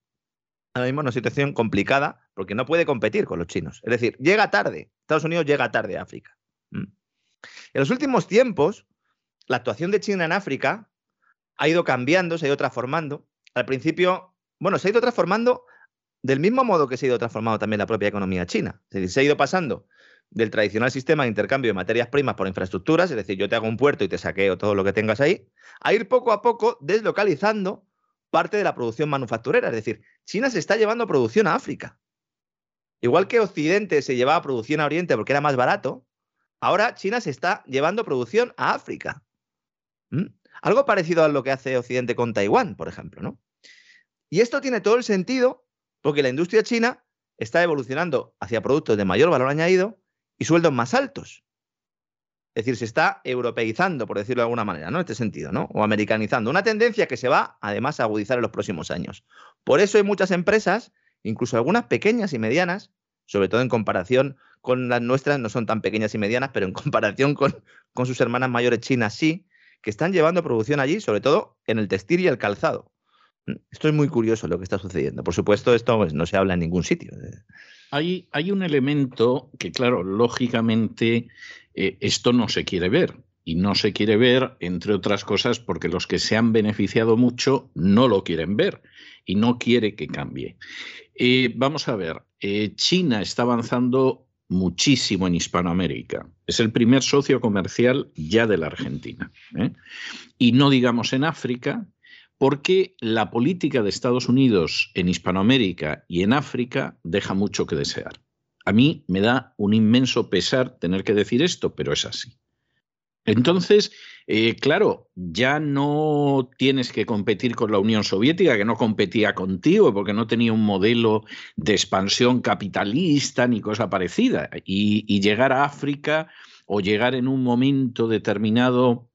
ahora mismo en una situación complicada porque no puede competir con los chinos. Es decir, llega tarde. Estados Unidos llega tarde a África. En los últimos tiempos, la actuación de China en África ha ido cambiando, se ha ido transformando. Al principio, bueno, se ha ido transformando del mismo modo que se ha ido transformando también la propia economía china. Es decir, se ha ido pasando del tradicional sistema de intercambio de materias primas por infraestructuras, es decir, yo te hago un puerto y te saqueo todo lo que tengas ahí, a ir poco a poco deslocalizando parte de la producción manufacturera. Es decir, China se está llevando producción a África. Igual que Occidente se llevaba producción a Oriente porque era más barato, ahora China se está llevando producción a África. ¿Mm? Algo parecido a lo que hace Occidente con Taiwán, por ejemplo, ¿no? Y esto tiene todo el sentido porque la industria china está evolucionando hacia productos de mayor valor añadido y sueldos más altos. Es decir, se está europeizando, por decirlo de alguna manera, ¿no? En este sentido, ¿no? O americanizando. Una tendencia que se va, además, a agudizar en los próximos años. Por eso hay muchas empresas, incluso algunas pequeñas y medianas, sobre todo en comparación con las nuestras, no son tan pequeñas y medianas, pero en comparación con, con sus hermanas mayores chinas sí, que están llevando producción allí, sobre todo en el textil y el calzado. Esto es muy curioso lo que está sucediendo. Por supuesto, esto pues, no se habla en ningún sitio. Hay, hay un elemento que, claro, lógicamente eh, esto no se quiere ver. Y no se quiere ver, entre otras cosas, porque los que se han beneficiado mucho no lo quieren ver y no quiere que cambie. Eh, vamos a ver, eh, China está avanzando muchísimo en Hispanoamérica. Es el primer socio comercial ya de la Argentina. Y no digamos en África, porque la política de Estados Unidos en Hispanoamérica y en África deja mucho que desear. A mí me da un inmenso pesar tener que decir esto, pero es así. Entonces, eh, claro, ya no tienes que competir con la Unión Soviética, que no competía contigo porque no tenía un modelo de expansión capitalista ni cosa parecida. y llegar a África o llegar en un momento determinado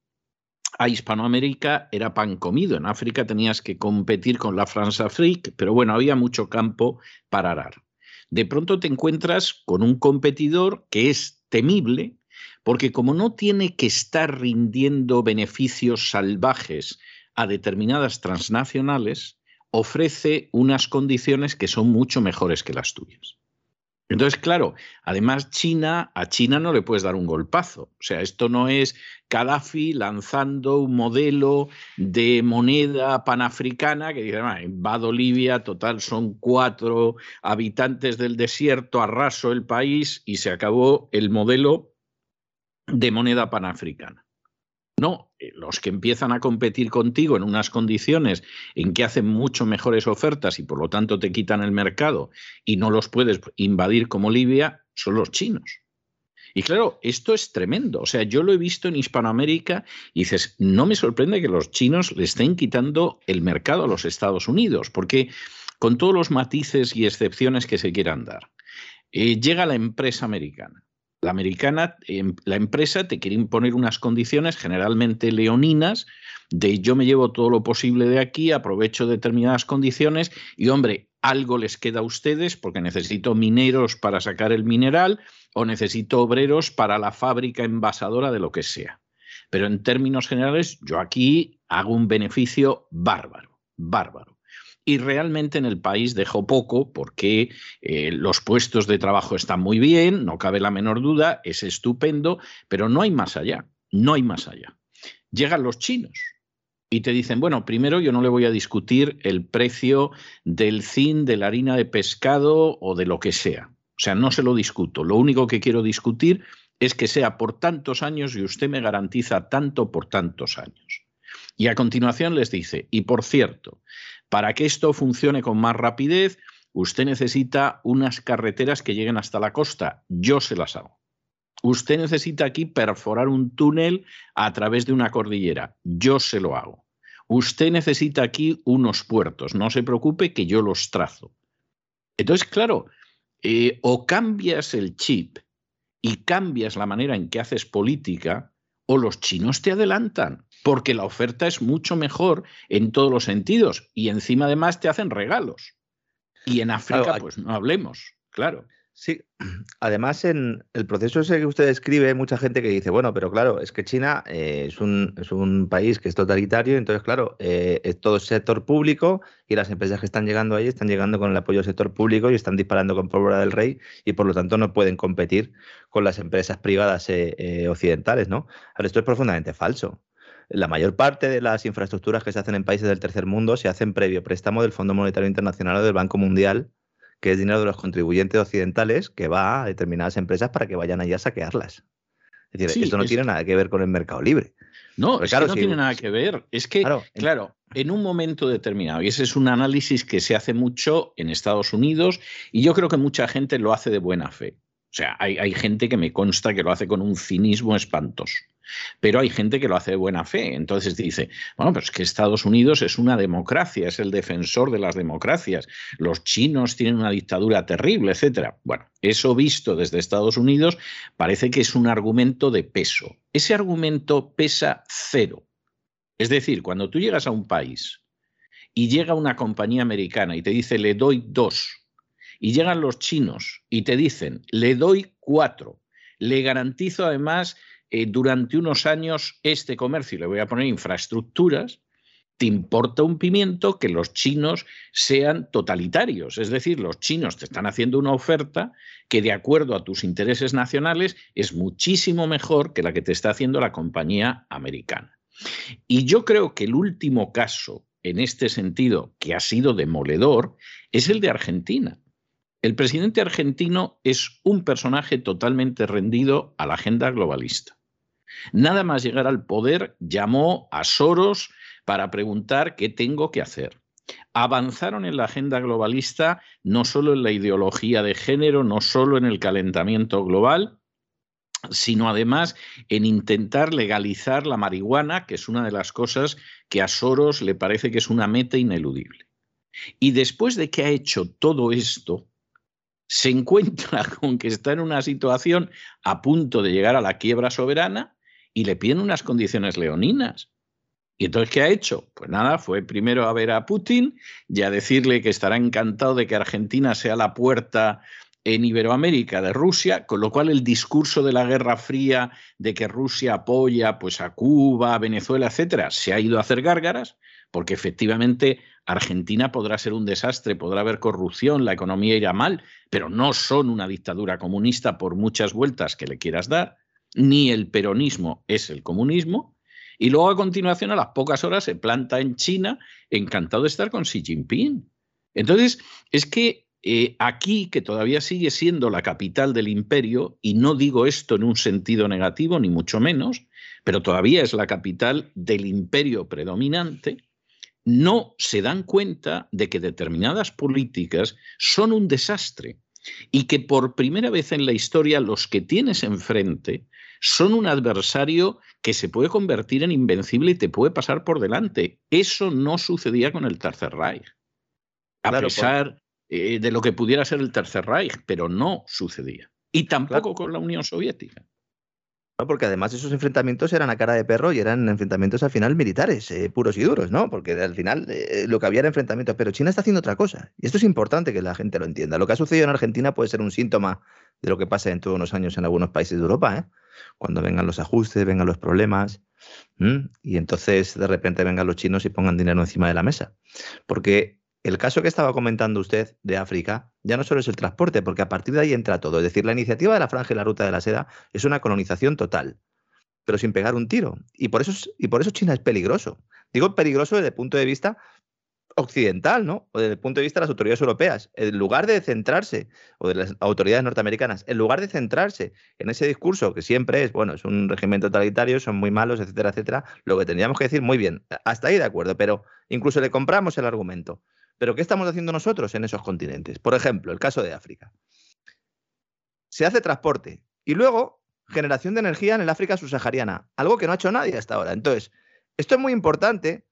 a Hispanoamérica era pan comido. En África tenías que competir con la France Afrique, pero bueno, había mucho campo para arar. De pronto te encuentras con un competidor que es temible, porque como no tiene que estar rindiendo beneficios salvajes a determinadas transnacionales, ofrece unas condiciones que son mucho mejores que las tuyas. Entonces, claro, además China, a China no le puedes dar un golpazo. O sea, esto no es Gaddafi lanzando un modelo de moneda panafricana que dice, invado Libia, total son cuatro habitantes del desierto, arraso el país y se acabó el modelo de moneda panafricana. No, los que empiezan a competir contigo en unas condiciones en que hacen mucho mejores ofertas y por lo tanto te quitan el mercado y no los puedes invadir como Libia, son los chinos. Y claro, esto es tremendo. O sea, yo lo he visto en Hispanoamérica y dices, no me sorprende que los chinos le estén quitando el mercado a los Estados Unidos, porque con todos los matices y excepciones que se quieran dar, eh, llega la empresa americana la americana, em, la empresa te quiere imponer unas condiciones generalmente leoninas de yo me llevo todo lo posible de aquí, aprovecho determinadas condiciones y hombre, algo les queda a ustedes porque necesito mineros para sacar el mineral o necesito obreros para la fábrica envasadora de lo que sea. Pero en términos generales, yo aquí hago un beneficio bárbaro, bárbaro y realmente en el país dejó poco porque eh, los puestos de trabajo están muy bien, no cabe la menor duda, es estupendo, pero no hay más allá, no hay más allá. Llegan los chinos y te dicen, bueno, primero yo no le voy a discutir el precio del zinc, de la harina de pescado o de lo que sea. O sea, no se lo discuto. Lo único que quiero discutir es que sea por tantos años y usted me garantiza tanto por tantos años. Y a continuación les dice, y por cierto, para que esto funcione con más rapidez, usted necesita unas carreteras que lleguen hasta la costa. Yo se las hago. Usted necesita aquí perforar un túnel a través de una cordillera. Yo se lo hago. Usted necesita aquí unos puertos. No se preocupe que yo los trazo. Entonces, claro, eh, o cambias el chip y cambias la manera en que haces política, o los chinos te adelantan, porque la oferta es mucho mejor en todos los sentidos y encima además te hacen regalos. Y en África, pues no hablemos, claro. Sí, además en el proceso ese que usted describe, hay mucha gente que dice, bueno, pero claro, es que China eh, es, un, es, un, país que es totalitario, entonces claro, eh, es todo sector público y las empresas que están llegando ahí están llegando con el apoyo del sector público y están disparando con pólvora del rey y por lo tanto no pueden competir con las empresas privadas eh, occidentales, ¿no? Ahora, esto es profundamente falso. La mayor parte de las infraestructuras que se hacen en países del tercer mundo se hacen previo préstamo del Fondo Monetario Internacional o del Banco Mundial que es dinero de los contribuyentes occidentales que va a determinadas empresas para que vayan allá a saquearlas. Es decir, esto no tiene nada que ver con el mercado libre. No, es que no tiene nada que ver. Es que, claro, claro, en un momento determinado, y ese es un análisis que se hace mucho en Estados Unidos, y yo creo que mucha gente lo hace de buena fe. O sea, hay, hay gente que me consta que lo hace con un cinismo espantoso. Pero hay gente que lo hace de buena fe. Entonces dice, bueno, pero es que Estados Unidos es una democracia, es el defensor de las democracias. Los chinos tienen una dictadura terrible, etcétera. Bueno, eso visto desde Estados Unidos parece que es un argumento de peso. Ese argumento pesa cero. Es decir, cuando tú llegas a un país y llega una compañía americana y te dice le doy dos, y llegan los chinos y te dicen le doy cuatro, le garantizo además eh, durante unos años este comercio, le voy a poner infraestructuras, te importa un pimiento que los chinos sean totalitarios. Es decir, los chinos te están haciendo una oferta que de acuerdo a tus intereses nacionales es muchísimo mejor que la que te está haciendo la compañía americana. Y yo creo que el último caso en este sentido que ha sido demoledor es el de Argentina. El presidente argentino es un personaje totalmente rendido a la agenda globalista. Nada más llegar al poder, llamó a Soros para preguntar qué tengo que hacer. Avanzaron en la agenda globalista no solo en la ideología de género, no solo en el calentamiento global, sino además en intentar legalizar la marihuana, que es una de las cosas que a Soros le parece que es una meta ineludible. Y después de que ha hecho todo esto, se encuentra con que está en una situación a punto de llegar a la quiebra soberana y le piden unas condiciones leoninas. ¿Y entonces qué ha hecho? Pues nada, fue primero a ver a Putin y a decirle que estará encantado de que Argentina sea la puerta en Iberoamérica de Rusia, con lo cual el discurso de la Guerra Fría de que Rusia apoya pues a Cuba, a Venezuela, etcétera, se ha ido a hacer gárgaras, porque efectivamente Argentina podrá ser un desastre, podrá haber corrupción, la economía irá mal, pero no son una dictadura comunista por muchas vueltas que le quieras dar, ni el peronismo es el comunismo. Y luego a continuación, a las pocas horas, se planta en China, encantado de estar con Xi Jinping. Entonces, es que eh, aquí, que todavía sigue siendo la capital del imperio, y no digo esto en un sentido negativo, ni mucho menos, pero todavía es la capital del imperio predominante, no se dan cuenta de que determinadas políticas son un desastre y que por primera vez en la historia los que tienes enfrente son un adversario que se puede convertir en invencible y te puede pasar por delante. Eso no sucedía con el Tercer Reich. A pesar eh, de lo que pudiera ser el Tercer Reich, pero no sucedía. Y tampoco con la Unión Soviética. Porque además esos enfrentamientos eran a cara de perro y eran enfrentamientos al final militares, eh, puros y duros, ¿no? Porque al final eh, lo que había era enfrentamientos. Pero China está haciendo otra cosa. Y esto es importante que la gente lo entienda. Lo que ha sucedido en Argentina puede ser un síntoma de lo que pasa en todos unos años en algunos países de Europa, ¿eh? Cuando vengan los ajustes, vengan los problemas, y entonces de repente vengan los chinos y pongan dinero encima de la mesa. Porque el caso que estaba comentando usted de África ya no solo es el transporte, porque a partir de ahí entra todo. Es decir, la iniciativa de la franja y la ruta de la seda es una colonización total, pero sin pegar un tiro. Y por eso, y por eso China es peligroso. Digo peligroso desde el punto de vista occidental, ¿no? O desde el punto de vista de las autoridades europeas. En lugar de centrarse, o de las autoridades norteamericanas, en lugar de centrarse en ese discurso que siempre es, bueno, es un régimen totalitario, son muy malos, etcétera, etcétera, lo que tendríamos que decir, muy bien, hasta ahí de acuerdo, pero incluso le compramos el argumento. Pero ¿qué estamos haciendo nosotros en esos continentes? Por ejemplo, el caso de África. Se hace transporte y luego generación de energía en el África subsahariana, algo que no ha hecho nadie hasta ahora. Entonces, esto es muy importante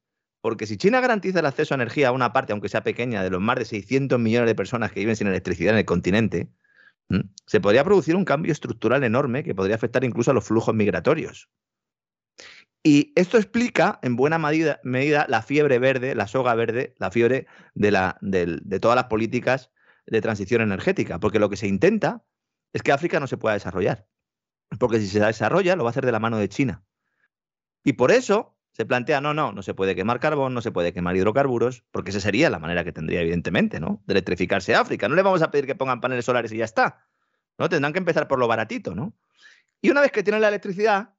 porque si China garantiza el acceso a energía a una parte, aunque sea pequeña, de los más de 600 millones de personas que viven sin electricidad en el continente, se podría producir un cambio estructural enorme que podría afectar incluso a los flujos migratorios. Y esto explica en buena medida, la fiebre verde, la soga verde, la fiebre de, de, todas las políticas de transición energética, porque lo que se intenta es que África no se pueda desarrollar, porque si se desarrolla lo va a hacer de la mano de China. Y por eso se plantea, no, no, no se puede quemar carbón, no se puede quemar hidrocarburos, porque esa sería la manera que tendría, evidentemente, ¿no? De electrificarse África. No le vamos a pedir que pongan paneles solares y ya está. ¿no? Tendrán que empezar por lo baratito, ¿no? Y una vez que tienen la electricidad,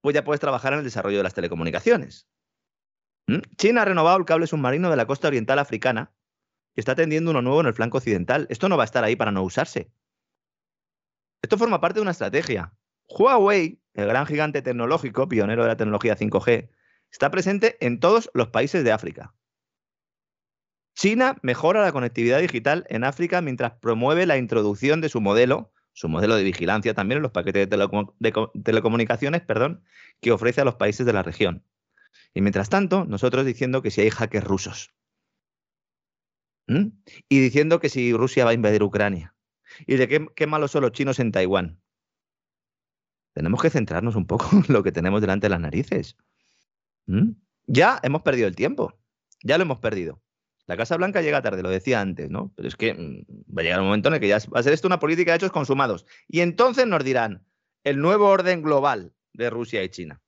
pues ya puedes trabajar en el desarrollo de las telecomunicaciones. ¿Mm? China ha renovado el cable submarino de la costa oriental africana y está tendiendo uno nuevo en el flanco occidental. Esto no va a estar ahí para no usarse. Esto forma parte de una estrategia. Huawei, el gran gigante tecnológico, pionero de la tecnología 5G, está presente en todos los países de África. China mejora la conectividad digital en África mientras promueve la introducción de su modelo su modelo de vigilancia también en los paquetes de, telecomunicaciones perdón, que ofrece a los países de la región. Y mientras tanto, nosotros diciendo que si hay hackers rusos. Y diciendo que si Rusia va a invadir Ucrania. Y de qué, qué malos son los chinos en Taiwán. Tenemos que centrarnos un poco en lo que tenemos delante de las narices. Ya hemos perdido el tiempo. Ya lo hemos perdido. La Casa Blanca llega tarde, lo decía antes, ¿no? Pero es que mm, va a llegar un momento en el que ya va a ser esto una política de hechos consumados. Y entonces nos dirán el nuevo orden global de Rusia y China.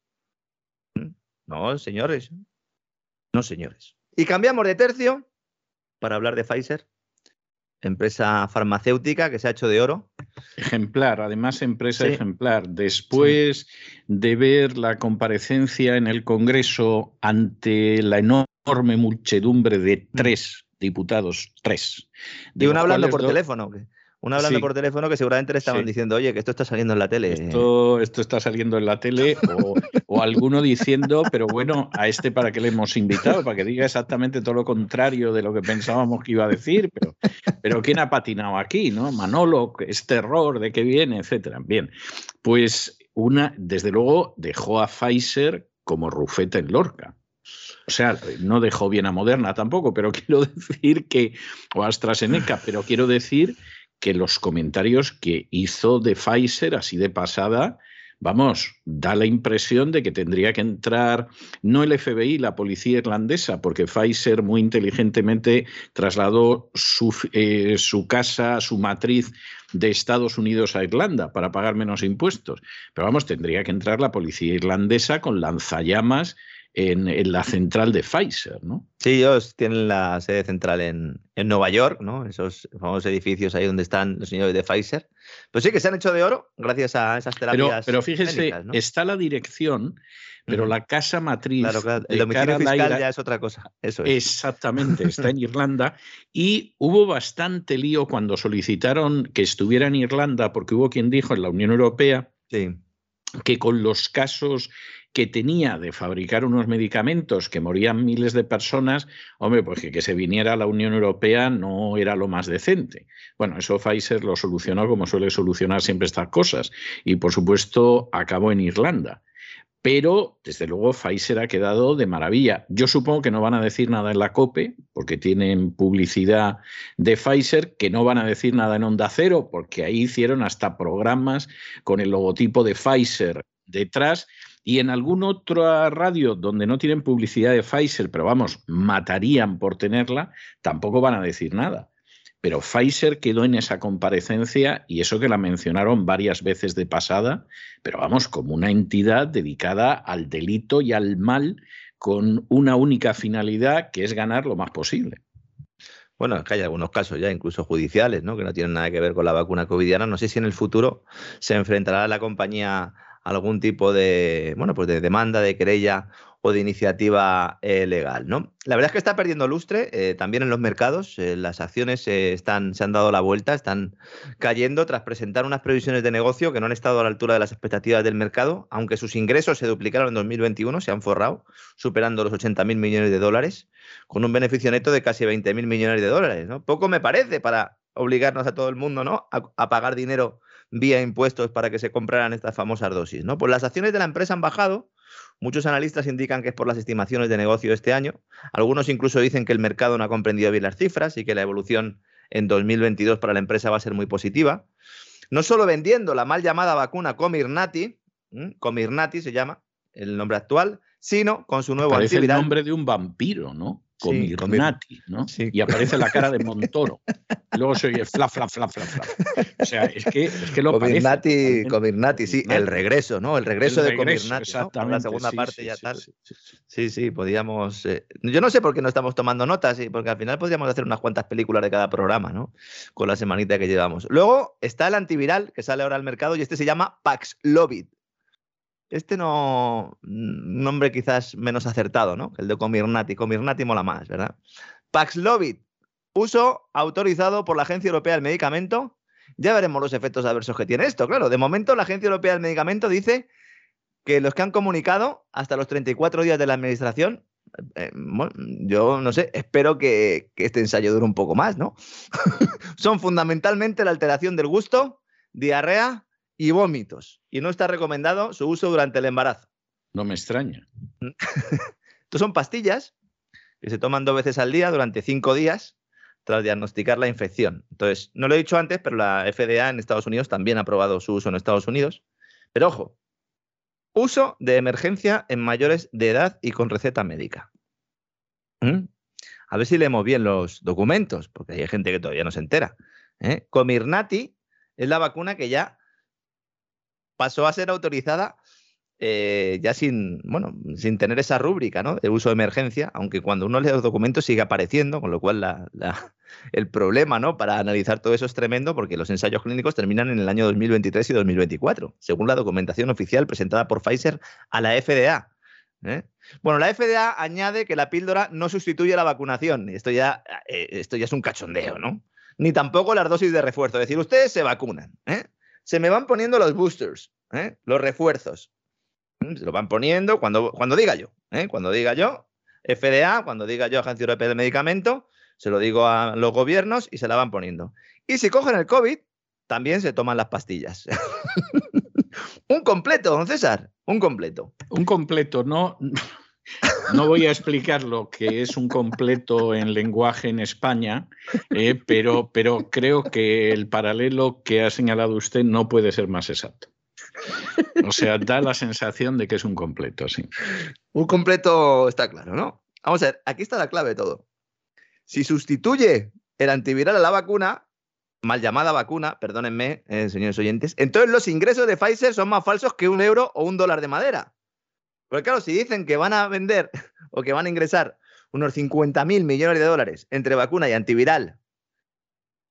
¿Mm? No, señores. No, señores. Y cambiamos de tercio para hablar de Pfizer, empresa farmacéutica que se ha hecho de oro. Ejemplar, además empresa ejemplar. Después de ver la comparecencia en el Congreso ante la enorme muchedumbre de mm. tres diputados, tres. De y uno hablando por teléfono. Uno hablando por teléfono que seguramente le estaban diciendo, oye, que esto está saliendo en la tele. Esto, esto está saliendo en la tele, o, alguno diciendo, pero bueno, a este para qué le hemos invitado, para que diga exactamente todo lo contrario de lo que pensábamos que iba a decir, pero, pero ¿quién ha patinado aquí? ¿no? Manolo, este error, de qué viene, etcétera. Bien, pues una, desde luego, dejó a Pfizer como rufeta en Lorca. O sea, no dejó bien a Moderna tampoco, pero quiero decir que, o AstraZeneca, pero quiero decir que los comentarios que hizo de Pfizer, así de pasada, vamos, da la impresión de que tendría que entrar no el FBI, la policía irlandesa, porque Pfizer muy inteligentemente trasladó su, eh, su casa, su matriz de Estados Unidos a Irlanda para pagar menos impuestos. Pero vamos, tendría que entrar la policía irlandesa con lanzallamas en, la central de Pfizer, ¿no? Sí, ellos tienen la sede central en, Nueva York, ¿no? Esos famosos edificios ahí donde están los señores de Pfizer. Pues sí que se han hecho de oro gracias a esas terapias. Pero, pero fíjese, está la dirección, pero la casa matriz. Claro, El domicilio fiscal ya es otra cosa. Eso Exactamente, está en Irlanda. Y hubo bastante lío cuando solicitaron que estuviera en Irlanda, porque hubo quien dijo en la Unión Europea. que con los casos que tenía de fabricar unos medicamentos que morían miles de personas, hombre, pues que, se viniera a la Unión Europea no era lo más decente. Bueno, eso Pfizer lo solucionó como suele solucionar siempre estas cosas y por supuesto acabó en Irlanda. Pero, desde luego, Pfizer ha quedado de maravilla. Yo supongo que no van a decir nada en la COPE, porque tienen publicidad de Pfizer, que no van a decir nada en Onda Cero, porque ahí hicieron hasta programas con el logotipo de Pfizer detrás y en alguna otra radio donde no tienen publicidad de Pfizer, pero vamos, matarían por tenerla, tampoco van a decir nada. Pero Pfizer quedó en esa comparecencia y eso que la mencionaron varias veces de pasada, pero vamos, como una entidad dedicada al delito y al mal con una única finalidad que es ganar lo más posible. Bueno, es que hay algunos casos ya, incluso judiciales, ¿no? que no tienen nada que ver con la vacuna covidiana. No sé si en el futuro se enfrentará la compañía algún tipo de, bueno, pues de demanda, de querella o de iniciativa eh, legal. ¿no? La verdad es que está perdiendo lustre eh, también en los mercados. Eh, las acciones están, se han dado la vuelta, están cayendo tras presentar unas previsiones de negocio que no han estado a la altura de las expectativas del mercado, aunque sus ingresos se duplicaron en 2021, se han forrado, superando los 80.000 millones de dólares, con un beneficio neto de casi 20.000 millones de dólares. ¿no? Poco me parece para obligarnos a todo el mundo ¿no? a pagar dinero vía impuestos para que se compraran estas famosas dosis. ¿no? Pues las acciones de la empresa han bajado. Muchos analistas indican que es por las estimaciones de negocio de este año. Algunos incluso dicen que el mercado no ha comprendido bien las cifras y que la evolución en 2022 para la empresa va a ser muy positiva. No solo vendiendo la mal llamada vacuna Comirnaty, Comirnaty se llama el nombre actual, sino con su nuevo Parece el nombre de un vampiro, ¿no? Comirnaty, ¿no? Y aparece la cara de Montoro. luego se oye fla, fla, fla, fla, fla. O sea, es que, es que lo Comirnaty, Comirnaty, sí, el regreso, ¿no? El regreso, de Comirnaty, exactamente, La segunda parte ya tal. Sí, sí, podíamos... Eh, yo no sé por qué no estamos tomando notas, porque al final podríamos hacer unas cuantas películas de cada programa, ¿no? Con la semanita que llevamos. Luego está el antiviral que sale ahora al mercado y este se llama Paxlovid. Este no, nombre quizás menos acertado, ¿no? El de Comirnaty. Comirnaty mola más, ¿verdad? Paxlovid, uso autorizado por la Agencia Europea del Medicamento. Ya veremos los efectos adversos que tiene esto. Claro, de momento la Agencia Europea del Medicamento dice que los que han comunicado hasta los 34 días de la administración, eh, yo no sé, espero que este ensayo dure un poco más, ¿no? Son fundamentalmente la alteración del gusto, diarrea, y vómitos. Y no está recomendado su uso durante el embarazo. No me extraña. Estos son pastillas que se toman dos veces al día durante cinco días tras diagnosticar la infección. Entonces, no lo he dicho antes, pero la FDA en Estados Unidos también ha aprobado su uso en Estados Unidos. Pero ojo, uso de emergencia en mayores de edad y con receta médica. ¿Mm? A ver si leemos bien los documentos, porque hay gente que todavía no se entera. ¿eh? Comirnaty es la vacuna que ya pasó a ser autorizada eh, ya sin, bueno, sin tener esa rúbrica ¿no? de uso de emergencia, aunque cuando uno lee los documentos sigue apareciendo, con lo cual el problema ¿no? para analizar todo eso es tremendo porque los ensayos clínicos terminan en el año 2023 y 2024, según la documentación oficial presentada por Pfizer a la FDA. ¿eh? Bueno, la FDA añade que la píldora no sustituye la vacunación. Esto ya, eh, esto ya es un cachondeo, ¿no? Ni tampoco las dosis de refuerzo. Es decir, ustedes se vacunan. Se me van poniendo los boosters, ¿eh? los refuerzos. Mm, se lo van poniendo cuando, cuando diga yo. ¿eh? Cuando diga yo, FDA, cuando diga yo, Agencia Europea del Medicamento, se lo digo a los gobiernos y se la van poniendo. Y si cogen el COVID, también se toman las pastillas. un completo, don César, un completo. Un completo, no. No voy a explicar lo que es un completo en lenguaje en España, eh, pero, pero creo que el paralelo que ha señalado usted no puede ser más exacto. O sea, da la sensación de que es un completo, sí. Un completo está claro, ¿no? Vamos a ver, aquí está la clave de todo. Si sustituye el antiviral a la vacuna, mal llamada vacuna, perdónenme, eh, señores oyentes, entonces los ingresos de Pfizer son más falsos que un euro o un dólar de madera. Porque claro, si dicen que van a vender o que van a ingresar unos 50.000 millones de dólares entre vacuna y antiviral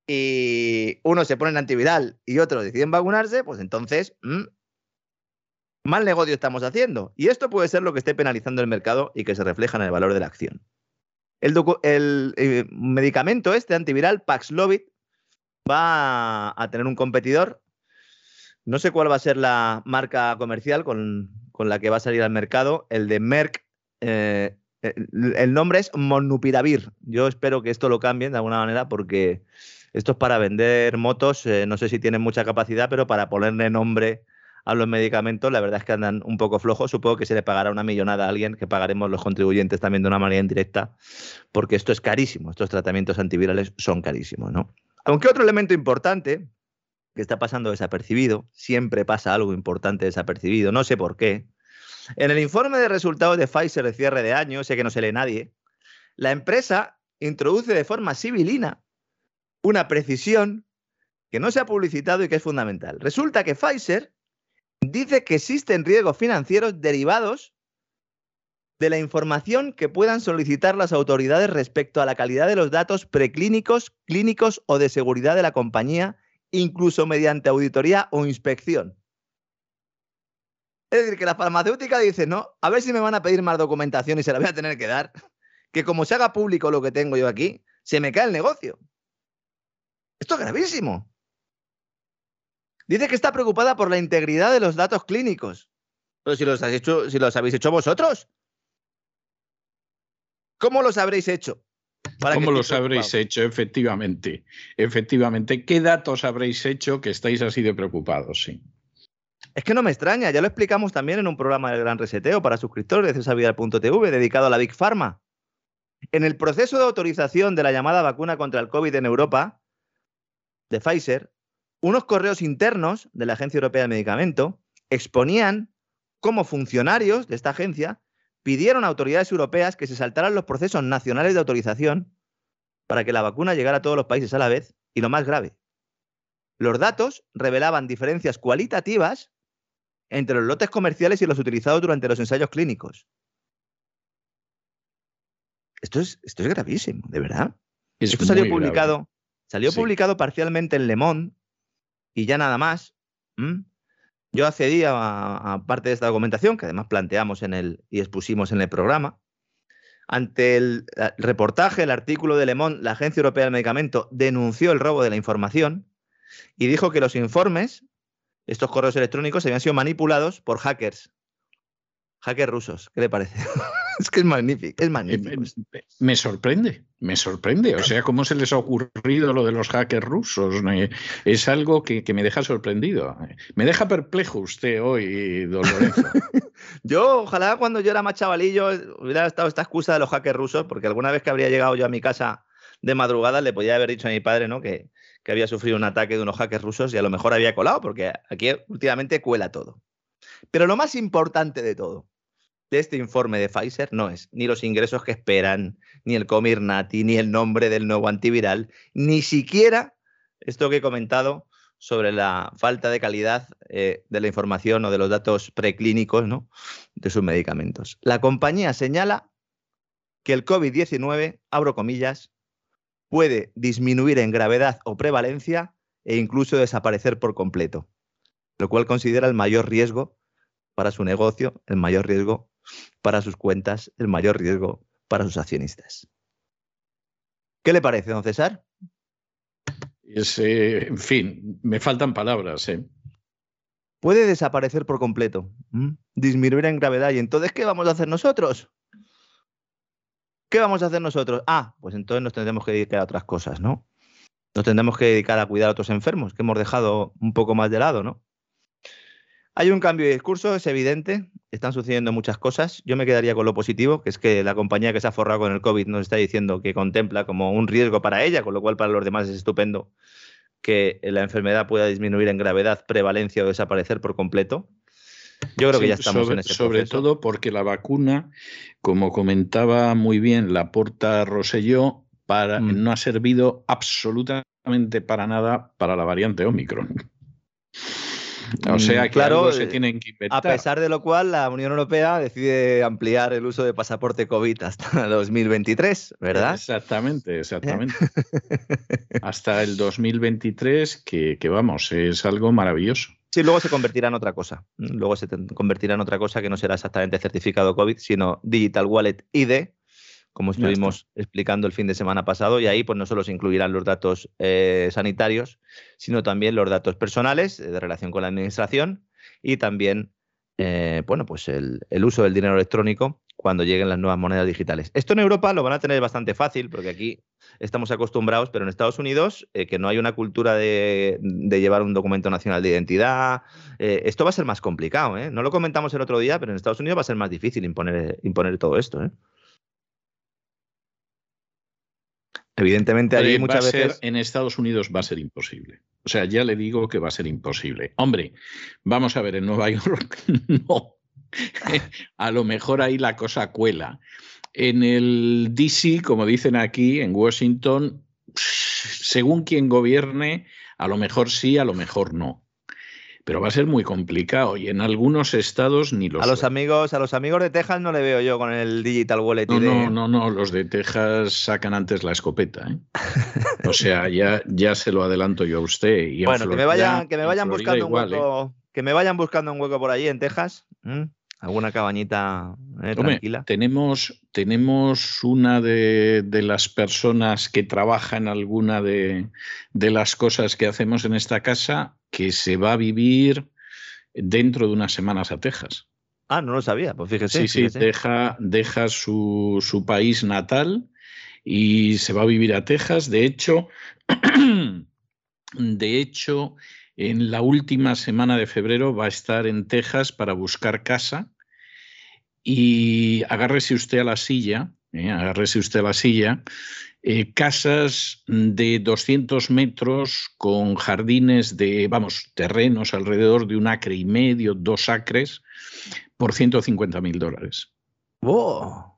y uno se pone en antiviral y otros deciden vacunarse, pues entonces mm, mal negocio estamos haciendo. Y esto puede ser lo que esté penalizando el mercado y que se refleja en el valor de la acción. El, eh, medicamento este antiviral, Paxlovid, va a tener un competidor. No sé cuál va a ser la marca comercial con, la que va a salir al mercado. El de Merck. Eh, el nombre es Monupiravir. Yo espero que esto lo cambien de alguna manera porque esto es para vender motos. Eh, no sé si tienen mucha capacidad, pero para ponerle nombre a los medicamentos, la verdad es que andan un poco flojos. Supongo que se le pagará una millonada a alguien, que pagaremos los contribuyentes también de una manera indirecta, porque esto es carísimo. Estos tratamientos antivirales son carísimos, ¿no? Aunque otro elemento importante que está pasando desapercibido, siempre pasa algo importante desapercibido, no sé por qué. En el informe de resultados de Pfizer de cierre de año, sé que no se lee nadie, la empresa introduce de forma civilina una precisión que no se ha publicitado y que es fundamental. Resulta que Pfizer dice que existen riesgos financieros derivados de la información que puedan solicitar las autoridades respecto a la calidad de los datos preclínicos, clínicos o de seguridad de la compañía, incluso mediante auditoría o inspección. Es decir, que la farmacéutica dice, no, a ver si me van a pedir más documentación y se la voy a tener que dar, que como se haga público lo que tengo yo aquí, se me cae el negocio. Esto es gravísimo. Dice que está preocupada por la integridad de los datos clínicos. Pero si los, si los habéis hecho vosotros. ¿Cómo los habréis hecho? ¿Cómo los habréis hecho? Efectivamente. Efectivamente. ¿Qué datos habréis hecho que estáis así de preocupados? Sí. Es que no me extraña, ya lo explicamos también en un programa del Gran Reseteo para suscriptores de cesavidal.tv dedicado a la Big Pharma. En el proceso de autorización de la llamada vacuna contra el COVID en Europa, de Pfizer, unos correos internos de la Agencia Europea de Medicamento exponían cómo funcionarios de esta agencia pidieron a autoridades europeas que se saltaran los procesos nacionales de autorización para que la vacuna llegara a todos los países a la vez y lo más grave. Los datos revelaban diferencias cualitativas entre los lotes comerciales y los utilizados durante los ensayos clínicos. Esto es, esto es gravísimo, de verdad. esto salió publicado, salió publicado parcialmente en Le Monde y ya nada más. Yo accedí a, parte de esta documentación, que además planteamos en el, y expusimos en el programa. Ante el, reportaje, el artículo de Le Monde, la Agencia Europea del Medicamento denunció el robo de la información y dijo que los informes, estos correos electrónicos, habían sido manipulados por hackers. Hackers rusos. ¿Qué le parece? es que es magnífico, es magnífico. Me, sorprende, me sorprende. O sea, ¿cómo se les ha ocurrido lo de los hackers rusos? Es algo que, me deja sorprendido. Me deja perplejo usted hoy, don Lorenzo. yo, ojalá cuando yo era más chavalillo hubiera estado esta excusa de los hackers rusos, porque alguna vez que habría llegado yo a mi casa de madrugada le podía haber dicho a mi padre ¿no? que, que había sufrido un ataque de unos hackers rusos y a lo mejor había colado, porque aquí últimamente cuela todo. Pero lo más importante de todo, de este informe de Pfizer no es ni los ingresos que esperan, ni el Comirnaty, ni el nombre del nuevo antiviral, ni siquiera esto que he comentado sobre la falta de calidad eh, de la información o de los datos preclínicos ¿no? de sus medicamentos. La compañía señala que el COVID-19, abro comillas, puede disminuir en gravedad o prevalencia e incluso desaparecer por completo, lo cual considera el mayor riesgo para su negocio, el mayor riesgo para sus cuentas, el mayor riesgo para sus accionistas. ¿Qué le parece, don César? en fin, me faltan palabras. ¿eh? Puede desaparecer por completo, disminuir en gravedad. ¿Y entonces qué vamos a hacer nosotros? ¿Qué vamos a hacer nosotros? Ah, pues entonces nos tendremos que dedicar a otras cosas, ¿no? Nos tendremos que dedicar a cuidar a otros enfermos, que hemos dejado un poco más de lado, ¿no? Hay un cambio de discurso, es evidente, están sucediendo muchas cosas. Yo me quedaría con lo positivo, que es que la compañía que se ha forrado con el COVID nos está diciendo que contempla como un riesgo para ella, con lo cual para los demás es estupendo que la enfermedad pueda disminuir en gravedad, prevalencia o desaparecer por completo. Yo creo que ya estamos sobre, en ese Sobre todo porque la vacuna, como comentaba muy bien la Porta Roselló, para, mm. no ha servido absolutamente para nada para la variante Omicron. O sea que claro, algo se tienen que inventar. A pesar de lo cual, la Unión Europea decide ampliar el uso de pasaporte COVID hasta 2023, ¿verdad? Exactamente, exactamente. hasta el 2023, que, que vamos, es algo maravilloso. Sí, luego se convertirá en otra cosa. Luego se convertirá en otra cosa que no será exactamente certificado COVID, sino Digital Wallet ID, como estuvimos explicando el fin de semana pasado, y ahí pues no solo se incluirán los datos eh, sanitarios, sino también los datos personales eh, de relación con la administración y también eh, bueno, pues el, uso del dinero electrónico cuando lleguen las nuevas monedas digitales. Esto en Europa lo van a tener bastante fácil, porque aquí estamos acostumbrados, pero en Estados Unidos, que no hay una cultura de, llevar un documento nacional de identidad, esto va a ser más complicado. No lo comentamos el otro día, pero en Estados Unidos va a ser más difícil imponer, imponer todo esto. Evidentemente, hay muchas veces. en Estados Unidos va a ser imposible. O sea, ya le digo que va a ser imposible. Hombre, vamos a ver, en Nueva York no. a lo mejor ahí la cosa cuela. En el DC, como dicen aquí, en Washington, según quien gobierne, a lo mejor sí, a lo mejor no pero va a ser muy complicado y en algunos estados ni los a los amigos a los amigos de Texas no le veo yo con el digital wallet no no no no los de Texas sacan antes la escopeta ¿eh? o sea ya ya se lo adelanto yo a usted bueno que me vayan que me vayan buscando un hueco ¿eh? que me vayan buscando un hueco por allí en Texas alguna cabañita eh, tranquila. Tenemos, tenemos una de, las personas que trabaja en alguna de, las cosas que hacemos en esta casa que se va a vivir dentro de unas semanas a Texas. Ah, no lo sabía, pues fíjese. Sí, sí, deja, deja su, su país natal y se va a vivir a Texas. De hecho, de hecho, en la última semana de febrero va a estar en Texas para buscar casa y agárrese usted a la silla, ¿eh? agárrese usted a la silla, eh, casas de 200 metros con jardines de, vamos, terrenos alrededor de un acre y medio, dos acres, por 150 mil dólares. ¡Wow!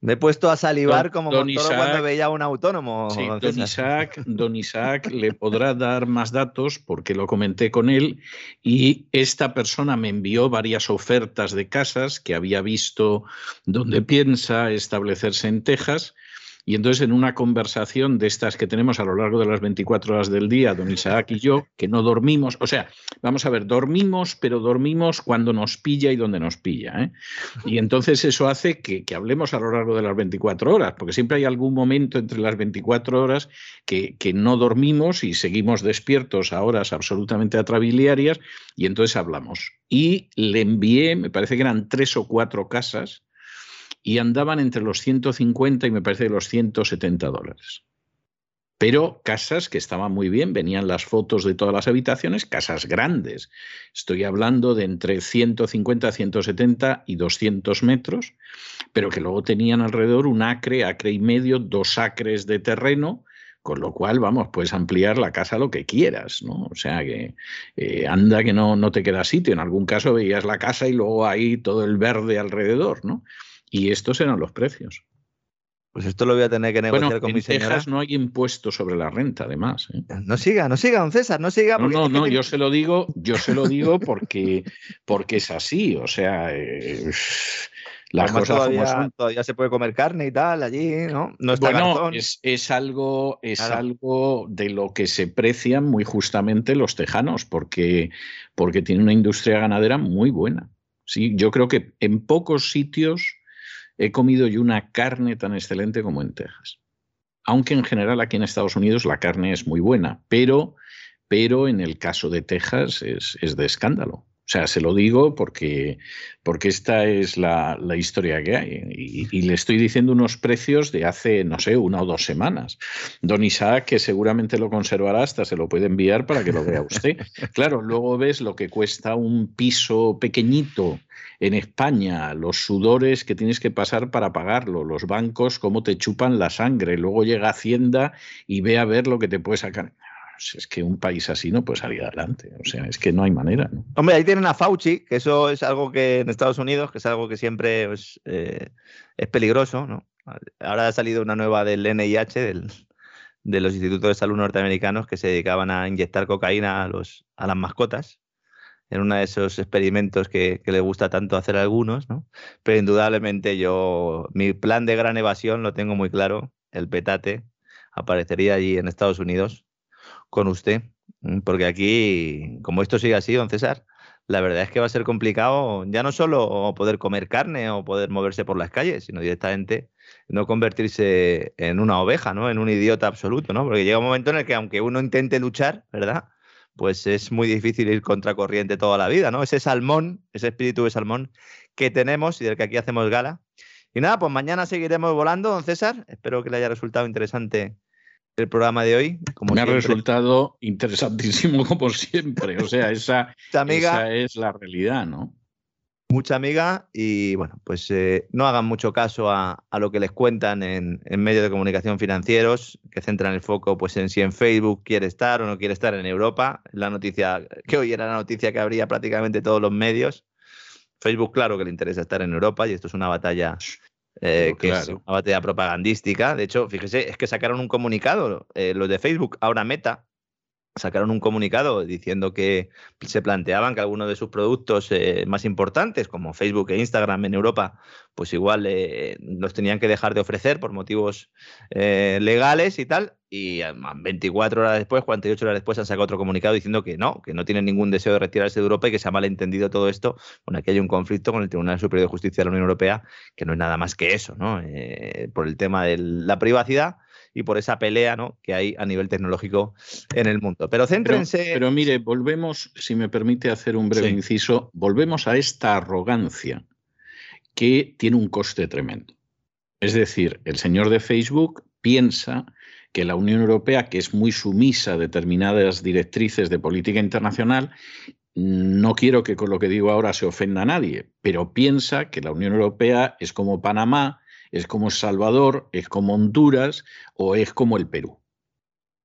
Me he puesto a salivar como don cuando veía un autónomo. Sí, don Isaac, don Isaac le podrá dar más datos porque lo comenté con él y esta persona me envió varias ofertas de casas que había visto donde piensa establecerse en Texas y entonces en una conversación de estas que tenemos a lo largo de las 24 horas del día, don Isaac y yo, que no dormimos, o sea, vamos a ver, dormimos, pero dormimos cuando nos pilla y donde nos pilla. ¿eh? Y entonces eso hace que, hablemos a lo largo de las 24 horas, porque siempre hay algún momento entre las 24 horas que, que no dormimos y seguimos despiertos a horas absolutamente atrabiliarias y entonces hablamos. Y le envié, me parece que eran tres o cuatro casas, y andaban entre los 150 y me parece los 170 dólares. Pero casas que estaban muy bien, venían las fotos de todas las habitaciones, casas grandes. Estoy hablando de entre 150, 170 y 200 metros, pero que luego tenían alrededor un acre, acre y medio, dos acres de terreno, con lo cual, vamos, puedes ampliar la casa lo que quieras, ¿no? O sea que eh, anda que no, no te queda sitio. En algún caso veías la casa y luego ahí todo el verde alrededor, ¿no? Y estos eran los precios. Pues esto lo voy a tener que negociar con mi señora. Texas no hay impuesto sobre la renta, además. ¿eh? No siga, no siga, don César, no siga. No, no, no, yo se lo digo, yo se lo digo porque, porque es así. O sea, eh, las cosas todavía, se puede comer carne y tal allí, ¿no? No está bueno, es, es, algo, es algo de lo que se precian muy justamente los tejanos, porque, porque tiene una industria ganadera muy buena. Sí, yo creo que en pocos sitios he comido yo una carne tan excelente como en Texas. Aunque en general aquí en Estados Unidos la carne es muy buena, pero, pero en el caso de Texas es, es de escándalo. O sea, se lo digo porque, porque esta es la, historia que hay. Y, le estoy diciendo unos precios de hace, no sé, una o dos semanas. Don Isaac, que seguramente lo conservará, hasta se lo puede enviar para que lo vea usted. Claro, luego ves lo que cuesta un piso pequeñito en España, los sudores que tienes que pasar para pagarlo, los bancos, cómo te chupan la sangre. Luego llega Hacienda y ve a ver lo que te puede sacar. Pues es que un país así no puede salir adelante. O sea, es que no hay manera. Hombre, ahí tienen a Fauci, que eso es algo que en Estados Unidos, que es algo que siempre pues, eh, es peligroso. ¿no? Ahora ha salido una nueva del NIH, de los institutos de salud norteamericanos, que se dedicaban a inyectar cocaína a, los, a las mascotas. En uno de esos experimentos que, que le gusta tanto hacer a algunos, ¿no? Pero indudablemente yo, mi plan de gran evasión lo tengo muy claro, el petate aparecería allí en Estados Unidos con usted, mm, porque aquí, como esto sigue así, don César, la verdad es que va a ser complicado ya no solo poder comer carne o poder moverse por las calles, sino directamente no convertirse en una oveja, ¿no? En un idiota absoluto, ¿no? Porque llega un momento en el que aunque uno intente luchar, ¿verdad? Pues es muy difícil ir contracorriente toda la vida, ¿no? Ese salmón, ese espíritu de salmón que tenemos y del que aquí hacemos gala. Y nada, pues mañana seguiremos volando, don César. Espero que le haya resultado interesante el programa de hoy. Como Me ha resultado interesantísimo como siempre. O sea, esa, esa es la realidad, ¿no? Mucha amiga y bueno, pues eh, no hagan mucho caso a, lo que les cuentan en, medios de comunicación financieros, que centran el foco pues en si en Facebook quiere estar o no quiere estar en Europa. La noticia, que hoy era la noticia que habría prácticamente todos los medios. Facebook, claro que le interesa estar en Europa y esto es una batalla eh, que es una batalla propagandística. De hecho, fíjese, es que sacaron un comunicado, eh, los de Facebook, ahora Meta, sacaron un comunicado diciendo que se planteaban que algunos de sus productos eh, más importantes, como Facebook e Instagram en Europa, pues igual eh, los tenían que dejar de ofrecer por motivos eh, legales y tal. Y 24 horas después, 48 horas después, han sacado otro comunicado diciendo que no, que no tienen ningún deseo de retirarse de Europa y que se ha malentendido todo esto. Bueno, aquí hay un conflicto con el Tribunal Superior de Justicia de la Unión Europea, que no es nada más que eso, ¿no? por el tema de la privacidad y por esa pelea ¿no? que hay a nivel tecnológico en el mundo. Pero céntrense. Pero, mire, volvemos, si me permite hacer un breve inciso, volvemos a esta arrogancia que tiene un coste tremendo. Es decir, el señor de Facebook piensa que la Unión Europea, que es muy sumisa a determinadas directrices de política internacional, no quiero que con lo que digo ahora se ofenda a nadie, pero piensa que la Unión Europea es como Panamá, es como Salvador, es como Honduras o es como el Perú.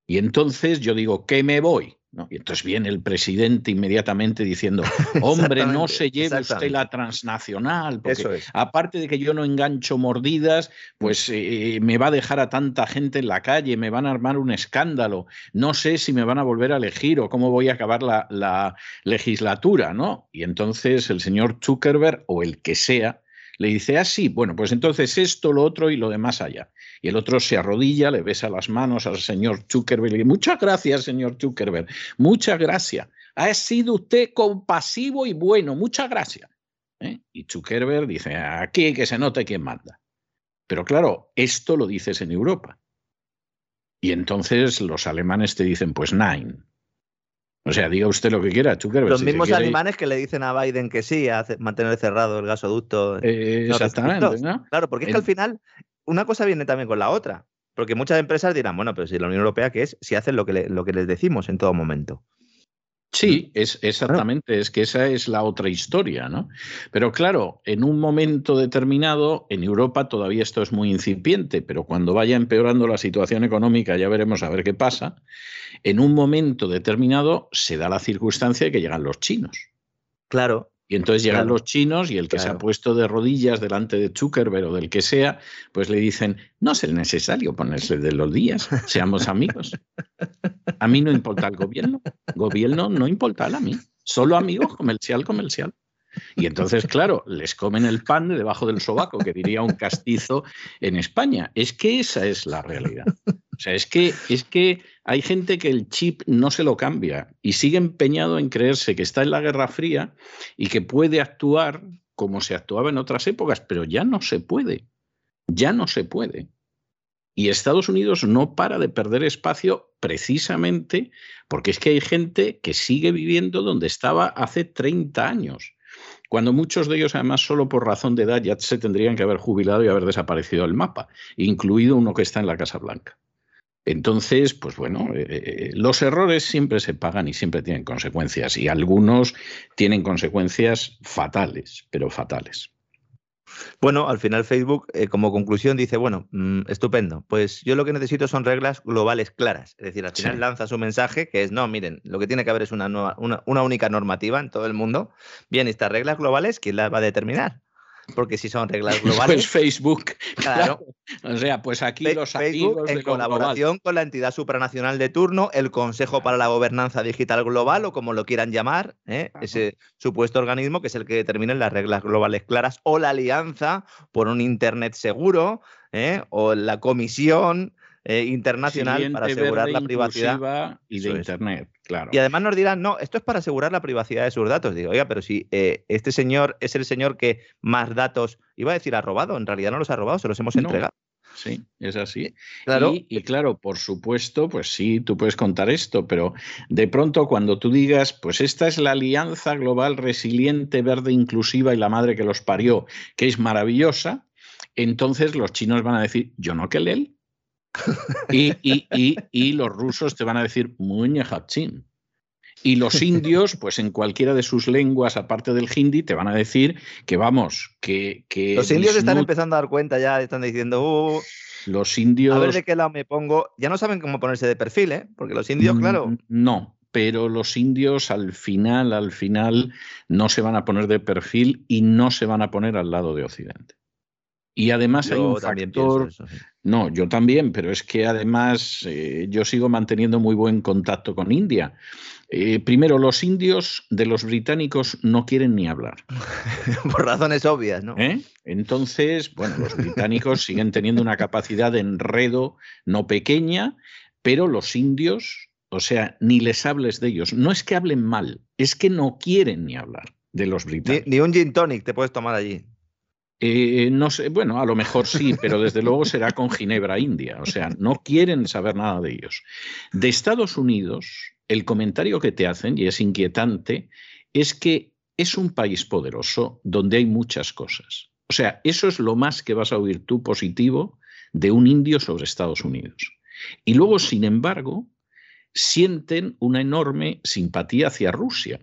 Y entonces yo digo, ¿qué me voy? ¿No? Y entonces viene el presidente inmediatamente diciendo, hombre, no se lleve usted la transnacional, porque aparte de que yo no engancho mordidas, pues eh, me va a dejar a tanta gente en la calle, me van a armar un escándalo, no sé si me van a volver a elegir o cómo voy a acabar la, la legislatura, ¿no? Y entonces el señor Zuckerberg o el que sea, le dice, así, ah, bueno, pues entonces esto, lo otro y lo demás allá. Y el otro se arrodilla, le besa las manos al señor Zuckerberg y le dice, muchas gracias, señor Zuckerberg, muchas gracias. Ha sido usted compasivo y bueno, muchas gracias. ¿eh? Y Zuckerberg dice, aquí que se note quién manda. Pero claro, esto lo dices en Europa. Y entonces los alemanes te dicen, pues nine. O sea, diga usted lo que quiera, Zuckerberg. Los mismos alemanes que le dicen a Biden que sí, a mantener cerrado el gasoducto. Eh, exactamente, ¿no? Claro, porque es que al final una cosa viene también con la otra. Porque muchas empresas dirán, bueno, pero si la Unión Europea, ¿qué es? Si hacen lo que, lo que les decimos en todo momento. Sí, es exactamente, es que esa es la otra historia, ¿no? Pero claro, en un momento determinado, en Europa todavía esto es muy incipiente, pero cuando vaya empeorando la situación económica, ya veremos a ver qué pasa. En un momento determinado se da la circunstancia de que llegan los chinos. Claro, y entonces llegan los chinos y el que se ha puesto de rodillas delante de Zuckerberg o del que sea, pues le dicen, no es necesario ponerse de los días, seamos amigos. A mí no importa el gobierno, gobierno no importa a mí, solo amigos, comercial, comercial. Y entonces, claro, les comen el pan de debajo del sobaco, que diría un castizo en España. Es que esa es la realidad. O sea, es que, es que hay gente que el chip no se lo cambia y sigue empeñado en creerse que está en la Guerra Fría y que puede actuar como se actuaba en otras épocas, pero ya no se puede. Ya no se puede. Y Estados Unidos no para de perder espacio precisamente porque es que hay gente que sigue viviendo donde estaba hace 30 años cuando muchos de ellos, además, solo por razón de edad, ya se tendrían que haber jubilado y haber desaparecido del mapa, incluido uno que está en la Casa Blanca. Entonces, pues bueno, eh, eh, los errores siempre se pagan y siempre tienen consecuencias, y algunos tienen consecuencias fatales, pero fatales. Bueno, al final Facebook, eh, como conclusión, dice, bueno, mm, estupendo, pues yo lo que necesito son reglas globales claras. Es decir, al final lanza su mensaje que es, no, miren, lo que tiene que haber es una, nueva, una, única normativa en todo el mundo. Bien, estas reglas globales, ¿quién las va a determinar? Porque si son reglas globales. Pues Facebook. Claro. O sea, pues aquí Fe- los Facebook, de en colaboración con la entidad supranacional de turno, el Consejo para la Gobernanza Digital Global, o como lo quieran llamar, ¿eh? Ese supuesto organismo que es el que determina las reglas globales claras, o la Alianza por un Internet seguro, ¿eh? o la Comisión eh, Internacional para asegurar la privacidad. y de Eso es. Internet, claro. Y además nos dirán, no, esto es para asegurar la privacidad de sus datos. Digo, oiga, pero si eh, este señor es el señor que más datos, iba a decir ha robado, en realidad no los ha robado, se los hemos No. entregado. Sí, es así. Claro. Y, y claro, por supuesto, pues sí, tú puedes contar esto, pero de pronto cuando tú digas, pues esta es la Alianza Global Resiliente, Verde, Inclusiva y la madre que los parió, que es maravillosa, entonces los chinos van a decir, yo no que él. Y, y, y, y los rusos te van a decir, muñe hachín. Y los indios, pues en cualquiera de sus lenguas, aparte del hindi, te van a decir que vamos, que... que Los indios están empezando a dar cuenta ya, están diciendo, "Uh, Los indios... a ver de qué lado me pongo. Ya no saben cómo ponerse de perfil, ¿eh? Porque los indios, claro, Mm, No, pero los indios al final, al final, no se van a poner de perfil y no se van a poner al lado de Occidente. Y además hay un factor. pienso eso. sí. No, yo también, pero es que además eh, yo sigo manteniendo muy buen contacto con India. Eh, primero, los indios de los británicos no quieren ni hablar. Por razones obvias, ¿no? ¿eh? Entonces, bueno, los británicos siguen teniendo una capacidad de enredo no pequeña, pero los indios, o sea, ni les hables de ellos. No es que hablen mal, es que no quieren ni hablar de los Ni, británicos. ni un gin tonic te puedes tomar allí. Eh, no sé, bueno, a lo mejor sí, pero desde luego será con Ginebra India. O sea, no quieren saber nada de ellos. De Estados Unidos, el comentario que te hacen, y es inquietante, es que es un país poderoso donde hay muchas cosas. O sea, eso es lo más que vas a oír tú positivo de un indio sobre Estados Unidos. Y luego, sin embargo, sienten una enorme simpatía hacia Rusia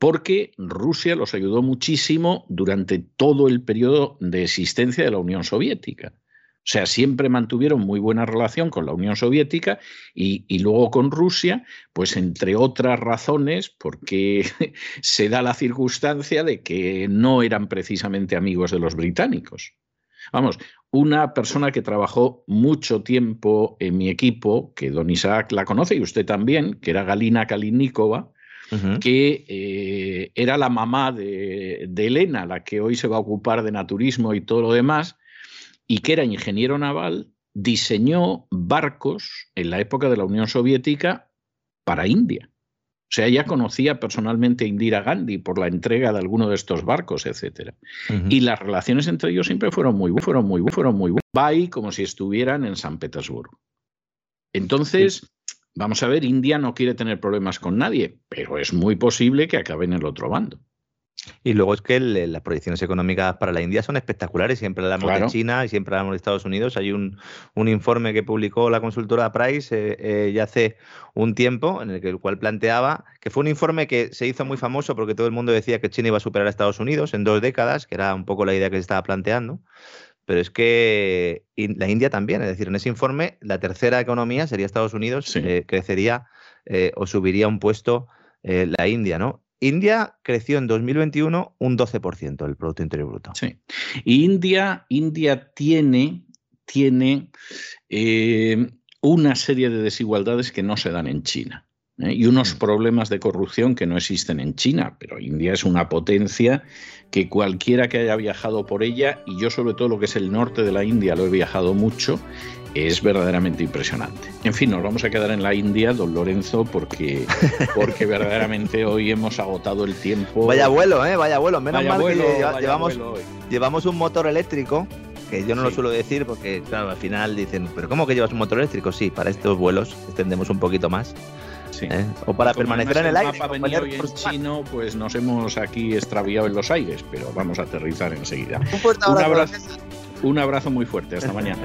porque Rusia los ayudó muchísimo durante todo el periodo de existencia de la Unión Soviética. O sea, siempre mantuvieron muy buena relación con la Unión Soviética y, luego con Rusia, pues entre otras razones, porque se da la circunstancia de que no eran precisamente amigos de los británicos. Vamos, una persona que trabajó mucho tiempo en mi equipo, que don Isaac la conoce y usted también, que era Galina Kalinikova, Que eh, era la mamá de, de Elena, la que hoy se va a ocupar de naturismo y todo lo demás, y que era ingeniero naval, diseñó barcos en la época de la Unión Soviética para India. O sea, ella conocía personalmente a Indira Gandhi por la entrega de alguno de estos barcos. Ujú. Y las relaciones entre ellos siempre fueron muy, fueron muy, fueron muy. Va ahí como si estuvieran en San Petersburgo. Entonces, vamos a ver, India no quiere tener problemas con nadie, pero es muy posible que acabe en el otro bando. Y luego es que el- las proyecciones económicas para la India son espectaculares. Siempre hablamos Claro. de China y siempre hablamos de Estados Unidos. Hay un, un informe que publicó la consultora Price eh, eh, ya hace un tiempo, en el, que, el cual planteaba que fue un informe que se hizo muy famoso porque todo el mundo decía que China iba a superar a Estados Unidos en dos décadas, que era un poco la idea que se estaba planteando. Pero es que la India también, es decir, en ese informe la tercera economía sería Estados Unidos, Sí. eh, crecería eh, o subiría un puesto eh, la India, ¿no? India creció en 2021 un 12% del Producto Interior Bruto. Sí. Y India, India tiene, tiene una serie de desigualdades que no se dan en China. ¿Eh? Y unos Mm. problemas de corrupción que no existen en China, pero India es una potencia que cualquiera que haya viajado por ella, y yo sobre todo lo que es el norte de la India lo he viajado mucho, es verdaderamente impresionante. En fin, nos vamos a quedar en la India, don Lorenzo, porque, porque verdaderamente hoy hemos agotado el tiempo. Vaya vuelo, ¿eh? Vaya vuelo. Menos Vaya mal vuelo, que lleva- llevamos, llevamos un motor eléctrico, que yo no lo Sí. suelo decir porque, claro, al final dicen, ¿pero cómo que llevas un motor eléctrico? Sí, para estos vuelos extendemos un poquito más. Sí. ¿eh? O para Como permanecer en el aire. mapa venía acompañar hoy en por su mar. chino, pues nos hemos aquí extraviado en los aires, pero vamos a aterrizar enseguida. Un fuerte Un abrazo, un abrazo muy fuerte. Hasta mañana.